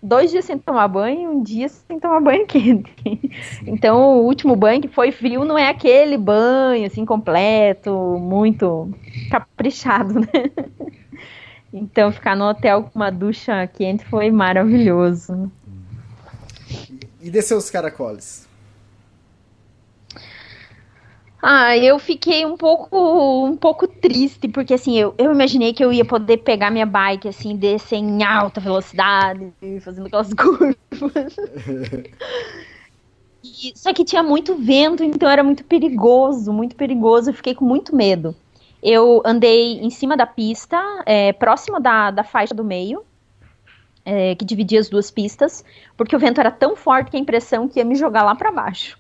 dois dias sem tomar banho e um dia sem tomar banho quente. Então, o último banho que foi frio não é aquele banho assim completo, muito caprichado, né? Então, ficar no hotel com uma ducha quente foi maravilhoso. E desceu os caracoles. Ah, eu fiquei um pouco, um pouco triste, porque assim, eu, eu imaginei que eu ia poder pegar minha bike, assim, descer em alta velocidade, fazendo aquelas curvas. E- só que tinha muito vento, então era muito perigoso, muito perigoso, eu fiquei com muito medo. Eu andei em cima da pista, é, próxima da, da faixa do meio, é, que dividia as duas pistas, porque o vento era tão forte que a impressão que ia me jogar lá para baixo.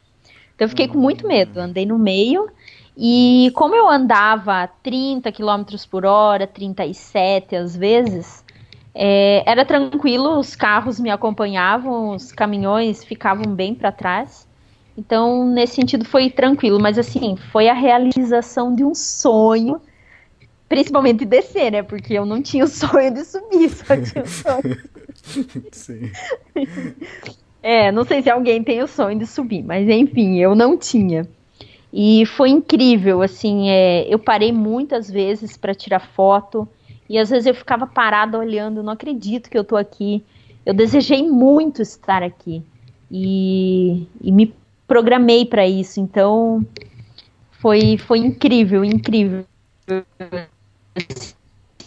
Então eu fiquei com muito medo, andei no meio e como eu andava 30 km por hora, 37 às vezes, é, era tranquilo, os carros me acompanhavam, os caminhões ficavam bem para trás. Então, nesse sentido, foi tranquilo, mas assim, foi a realização de um sonho, principalmente descer, né? Porque eu não tinha o sonho de subir, só tinha o sonho Sim. é, não sei se alguém tem o sonho de subir, mas enfim, eu não tinha. E foi incrível, assim, é, eu parei muitas vezes para tirar foto e às vezes eu ficava parada olhando, não acredito que eu tô aqui. Eu desejei muito estar aqui e, e me programei para isso, então foi, foi incrível, incrível.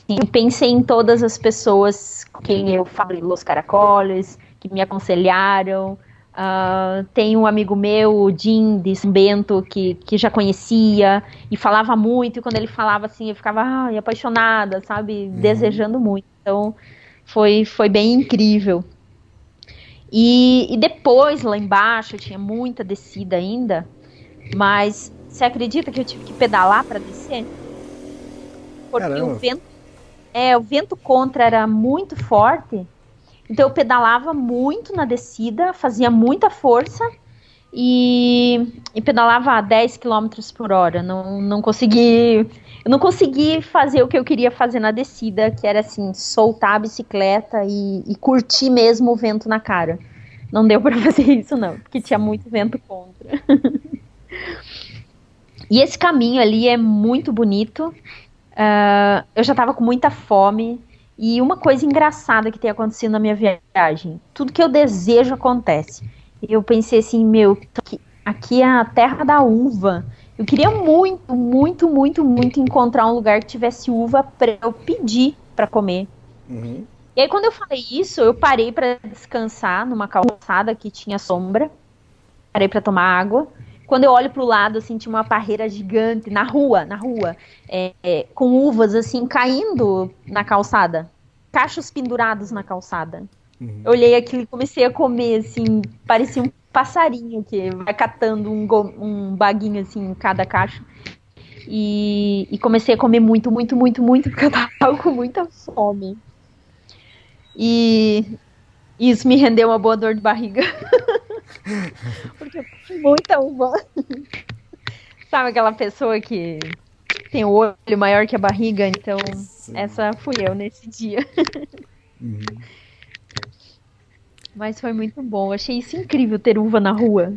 Eu pensei em todas as pessoas com quem eu falei, Los Caracoles, que me aconselharam. Ah, tem um amigo meu, o Jim de São Bento, que, que já conhecia e falava muito. E quando ele falava assim, eu ficava ai, apaixonada, sabe? Desejando muito. Então foi, foi bem incrível. E, e depois, lá embaixo, tinha muita descida ainda. Mas você acredita que eu tive que pedalar para descer? Porque Caramba. o vento, é, o vento contra era muito forte. Então eu pedalava muito na descida, fazia muita força e, e pedalava a 10 km por hora. Não, não consegui. Eu não consegui fazer o que eu queria fazer na descida, que era assim, soltar a bicicleta e, e curtir mesmo o vento na cara. Não deu para fazer isso, não, porque tinha muito vento contra. e esse caminho ali é muito bonito. Ah, eu já tava com muita fome. E uma coisa engraçada que tem acontecido na minha viagem: tudo que eu desejo acontece. Eu pensei assim, meu, aqui, é a terra da uva. Eu queria muito, muito, muito, muito encontrar um lugar que tivesse uva para eu pedir para comer. Uhum. E aí, quando eu falei isso, eu parei para descansar numa calçada que tinha sombra. Parei para tomar água. Quando eu olho para o lado, assim, tinha uma parreira gigante na rua, na rua, é, é, com uvas, assim, caindo na calçada. Cachos pendurados na calçada. Uhum. Eu olhei aquilo e comecei a comer, assim, parecia um passarinho que vai catando um, um baguinho, assim, em cada cacho. E, e comecei a comer muito, muito, muito, muito, porque eu tava com muita fome. E isso me rendeu uma boa dor de barriga. Porque muita uva. Sabe aquela pessoa que tem o olho maior que a barriga? Então, Sim. essa fui eu nesse dia. Uhum. Mas foi muito bom. Achei isso incrível ter uva na rua.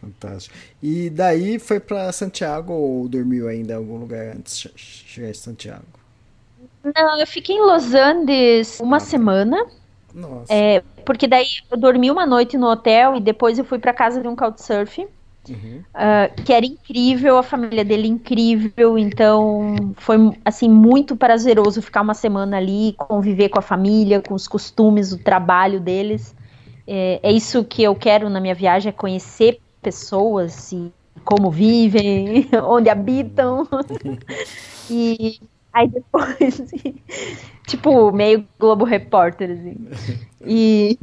Fantástico. E daí foi para Santiago ou dormiu ainda em algum lugar antes de chegar em Santiago? Não, eu fiquei em Los Andes uma semana. Nossa. É, porque daí eu dormi uma noite no hotel e depois eu fui para casa de um couchsurfing. Uhum. Uh, que era incrível, a família dele incrível, então foi assim muito prazeroso ficar uma semana ali, conviver com a família, com os costumes, o trabalho deles. É, é isso que eu quero na minha viagem, é conhecer pessoas e como vivem, onde habitam. e aí depois, tipo, meio Globo Repórter, assim. E,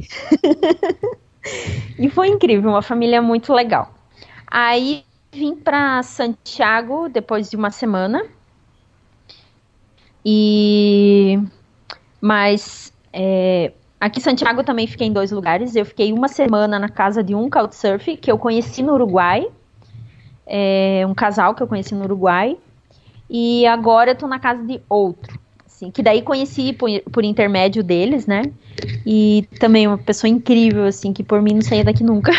e foi incrível, uma família muito legal. Aí vim para Santiago depois de uma semana. E mas é, aqui em Santiago também fiquei em dois lugares. Eu fiquei uma semana na casa de um couchsurf que eu conheci no Uruguai, é, um casal que eu conheci no Uruguai. E agora eu tô na casa de outro, assim, que daí conheci por, por intermédio deles, né? E também uma pessoa incrível, assim, que por mim não saía daqui nunca.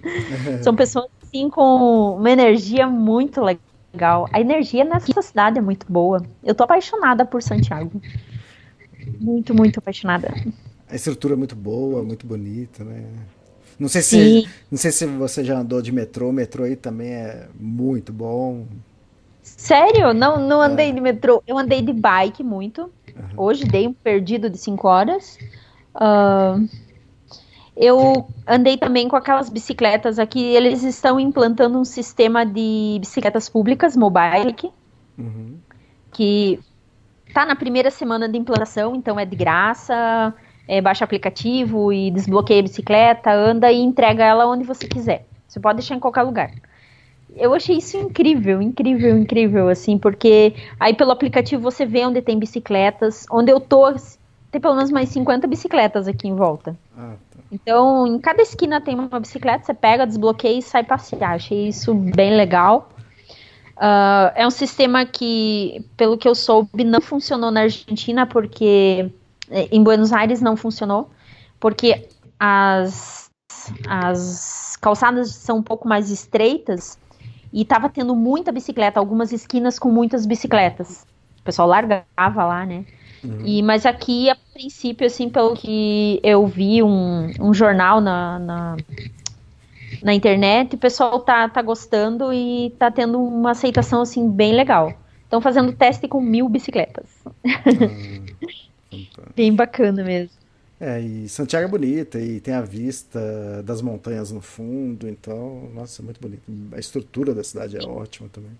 São pessoas assim com uma energia muito legal. A energia nessa cidade é muito boa. Eu tô apaixonada por Santiago. Muito, muito apaixonada. A estrutura é muito boa, muito bonita, né? Não sei se, Sim. não sei se você já andou de metrô. O metrô aí também é muito bom. Sério? Não, não andei de metrô. Eu andei de bike muito. Hoje dei um perdido de 5 horas. Ah, eu andei também com aquelas bicicletas aqui. Eles estão implantando um sistema de bicicletas públicas, mobile, Uhum. que tá na primeira semana de implantação, então é de graça. É, baixa aplicativo e desbloqueia a bicicleta, anda e entrega ela onde você quiser. Você pode deixar em qualquer lugar. Eu achei isso incrível, incrível, incrível, assim, porque aí pelo aplicativo você vê onde tem bicicletas, onde eu tô, tem pelo menos mais 50 bicicletas aqui em volta. Ah, tá. Então, em cada esquina tem uma bicicleta, você pega, desbloqueia e sai passear. Achei isso bem legal. Ah, é um sistema que, pelo que eu soube, não funcionou na Argentina, porque eh, em Buenos Aires não funcionou, porque as, as calçadas são um pouco mais estreitas e tava tendo muita bicicleta, algumas esquinas com muitas bicicletas. O pessoal largava lá, né? E, mas aqui, a princípio, assim, pelo que eu vi um, um jornal na, na, na internet, o pessoal tá, tá gostando e tá tendo uma aceitação, assim, bem legal. Estão fazendo teste com mil bicicletas. bem bacana mesmo. É, e Santiago é bonita e tem a vista das montanhas no fundo, então, nossa, é muito bonito. A estrutura da cidade é ótima também.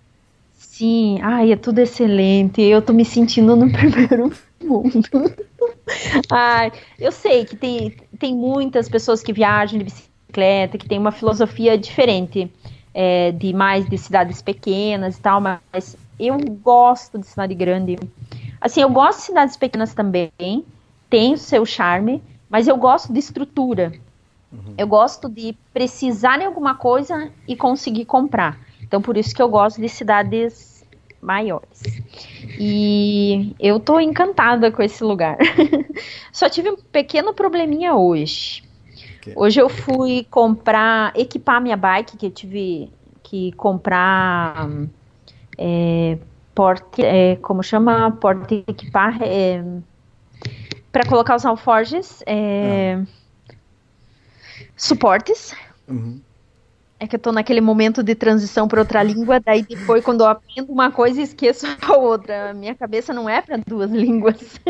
Sim, ai, é tudo excelente. Eu tô me sentindo no primeiro mundo. ai, eu sei que tem, tem muitas pessoas que viajam de bicicleta, que tem uma filosofia diferente, é, de mais de cidades pequenas e tal, mas eu gosto de cidade grande. Assim, eu gosto de cidades pequenas também, tem o seu charme, mas eu gosto de estrutura. Eu gosto de precisar de alguma coisa e conseguir comprar. Então, por isso que eu gosto de cidades maiores. E eu tô encantada com esse lugar. Só tive um pequeno probleminha hoje. Ok. Hoje eu fui comprar, equipar minha bike, que eu tive que comprar é, porte, é, como chama? Porte equipar, é, para colocar os alforjes, é, suportes. Uhum. É que eu tô naquele momento de transição para outra língua, daí depois, quando eu aprendo uma coisa, esqueço a outra. Minha cabeça não é para duas línguas.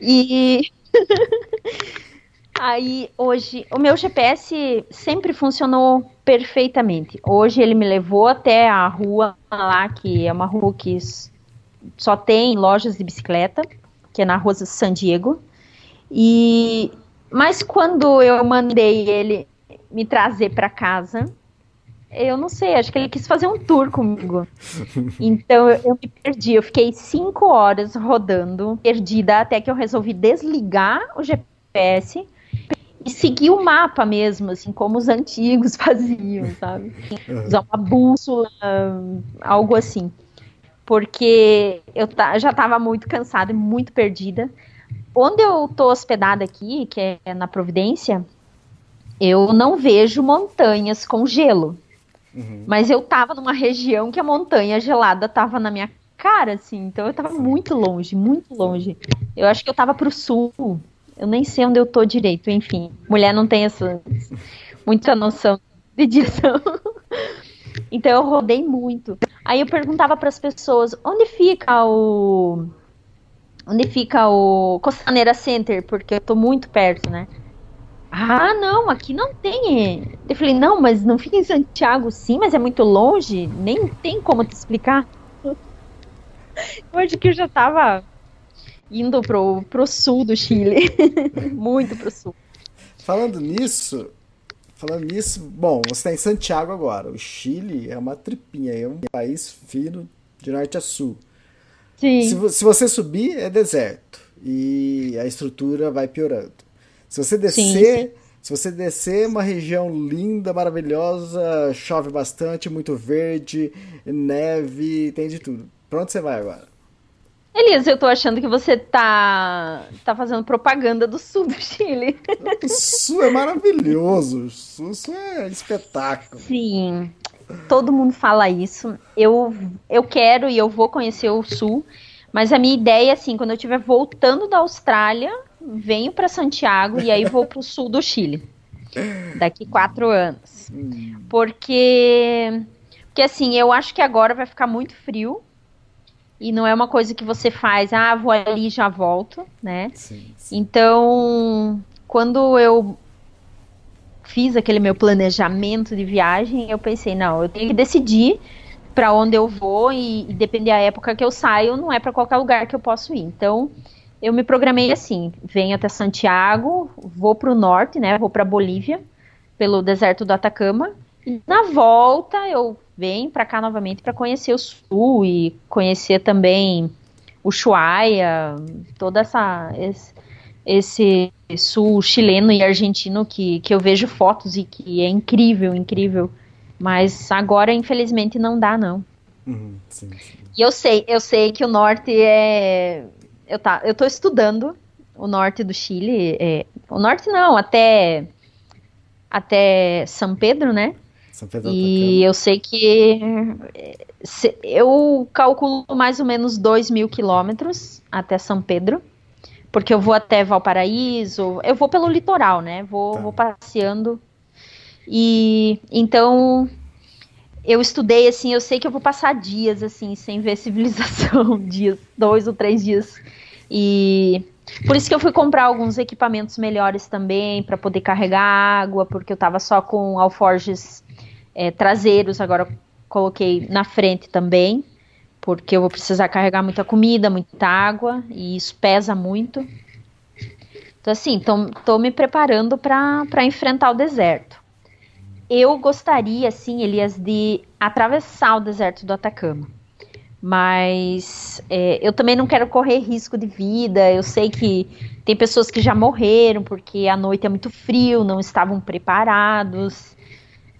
e. Aí, hoje, o meu GPS sempre funcionou perfeitamente. Hoje ele me levou até a rua lá, que é uma rua que só tem lojas de bicicleta, que é na rua San Diego. E mas quando eu mandei ele me trazer para casa. Eu não sei, acho que ele quis fazer um tour comigo. Então eu, eu, me perdi. Eu fiquei cinco horas rodando, perdida, até que eu resolvi desligar o GPS e seguir o mapa mesmo, assim, como os antigos faziam, sabe? Usar uma bússola, algo assim. Porque eu já estava muito cansada e muito perdida. Onde eu tô hospedada aqui, que é na Providência, eu não vejo montanhas com gelo. Uhum. Mas eu tava numa região que a montanha gelada tava na minha cara, assim. Então eu tava muito longe, muito longe. Eu acho que eu tava pro sul. Eu nem sei onde eu tô direito, enfim. Mulher não tem essa muita noção de direção. então eu rodei muito. Aí eu perguntava para as pessoas, onde fica o onde fica o Costaneira Center, porque eu tô muito perto, né? Ah, não, aqui não tem. Eu falei, não, mas não fica em Santiago sim, mas é muito longe, nem tem como te explicar. Acho que eu já tava indo pro, pro sul do Chile. muito pro sul. Falando nisso, falando nisso, bom, você está em Santiago agora. O Chile é uma tripinha, é um país fino de norte a sul. Sim. Se, se você subir, é deserto. E a estrutura vai piorando. Se você descer, sim, sim. se você descer uma região linda, maravilhosa, chove bastante, muito verde, neve, tem de tudo. Pra onde você vai agora? Elias, eu tô achando que você tá, tá fazendo propaganda do sul do Chile. O sul é maravilhoso. O sul, sul é espetáculo. Sim. Todo mundo fala isso. Eu, eu quero e eu vou conhecer o sul. Mas a minha ideia, assim, quando eu estiver voltando da Austrália, venho para Santiago e aí vou para o sul do Chile. Daqui quatro anos. Porque, porque, assim, eu acho que agora vai ficar muito frio. E não é uma coisa que você faz, ah, vou ali e já volto, né? Sim, sim. Então, quando eu fiz aquele meu planejamento de viagem, eu pensei, não, eu tenho que decidir para onde eu vou e, e depender da época que eu saio, não é para qualquer lugar que eu posso ir. Então, eu me programei assim: venho até Santiago, vou para o norte, né? Vou para Bolívia, pelo deserto do Atacama. E na volta eu venho para cá novamente para conhecer o sul e conhecer também o Ushuaia, toda essa esse, esse, sul chileno e argentino que, que eu vejo fotos e que é incrível, incrível. Mas agora, infelizmente, não dá, não. Uhum, sim, sim. E eu sei, eu sei que o norte é eu, tá, eu tô estudando o norte do Chile. É, o norte não, até, até São Pedro, né? E eu sei que se, eu calculo mais ou menos 2 mil quilômetros até São Pedro, porque eu vou até Valparaíso, eu vou pelo litoral, né? Vou, tá. vou passeando. E então eu estudei assim, eu sei que eu vou passar dias assim sem ver civilização, dias, dois ou três dias. E por isso que eu fui comprar alguns equipamentos melhores também para poder carregar água, porque eu tava só com alforjes é, traseiros, agora coloquei na frente também, porque eu vou precisar carregar muita comida, muita água e isso pesa muito. Então assim, tô me preparando para enfrentar o deserto eu gostaria, assim, Elias, de atravessar o deserto do Atacama. Mas é, eu também não quero correr risco de vida. Eu sei que tem pessoas que já morreram porque a noite é muito frio, não estavam preparados.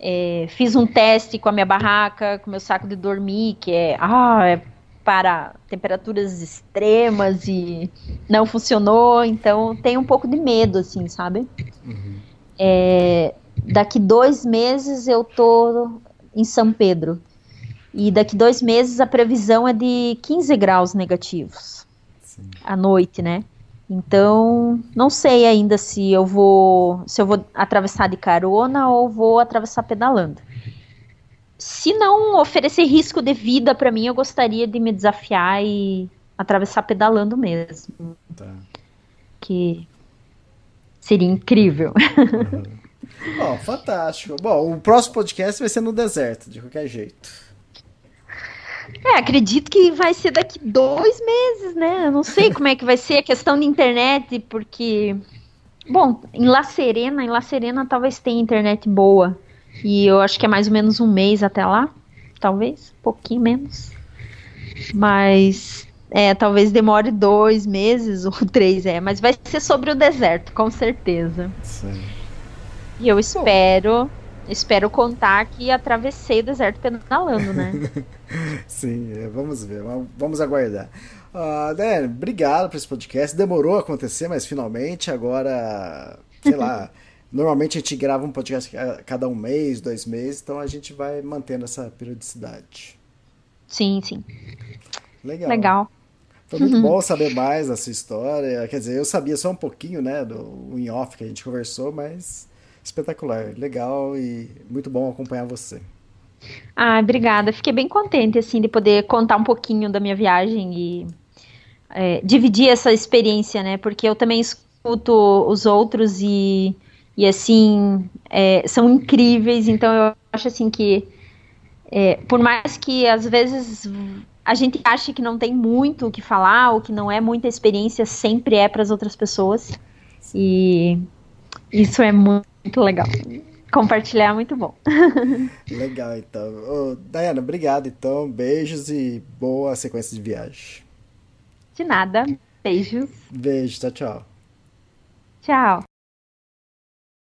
É, fiz um teste com a minha barraca, com meu saco de dormir, que é, ah, é para temperaturas extremas e não funcionou. Então tem um pouco de medo, assim, sabe? Uhum. É, daqui dois meses eu tô em São Pedro. E daqui dois meses a previsão é de 15 graus negativos Sim. à noite, né? Então, não sei ainda se eu vou se eu vou atravessar de carona ou vou atravessar pedalando. Se não oferecer risco de vida para mim, eu gostaria de me desafiar e atravessar pedalando mesmo. Tá. Que seria incrível. Uhum. Bom, fantástico. Bom, o próximo podcast vai ser no deserto, de qualquer jeito. É, acredito que vai ser daqui dois meses, né? Eu não sei como é que vai ser a questão de internet, porque. Bom, em La Serena, em La Serena talvez tenha internet boa. E eu acho que é mais ou menos um mês até lá. Talvez, um pouquinho menos. Mas. É, talvez demore dois meses ou três, é. Mas vai ser sobre o deserto, com certeza. Sim. E eu espero. Espero contar que atravessei o deserto pedalando, né? Sim, é, vamos ver, vamos aguardar. Uh, Dan, obrigado por esse podcast. Demorou a acontecer, mas finalmente agora, sei lá. Normalmente a gente grava um podcast a cada um mês, dois meses, então a gente vai mantendo essa periodicidade. Sim, sim. Legal. Legal. Foi muito bom saber mais da sua história. Quer dizer, eu sabia só um pouquinho, né, do in-off que a gente conversou, mas espetacular, legal e muito bom acompanhar você. Ah, obrigada. Fiquei bem contente assim de poder contar um pouquinho da minha viagem e é, dividir essa experiência, né? Porque eu também escuto os outros e, e assim é, são incríveis. Então eu acho assim que é, por mais que às vezes a gente ache que não tem muito o que falar ou que não é muita experiência, sempre é para as outras pessoas. E isso é muito legal compartilhar é muito bom. Legal, então. Ô, Dayana, obrigado, então. Beijos e boa sequência de viagem. De nada. Beijos. Beijo, tchau, tchau. Tchau.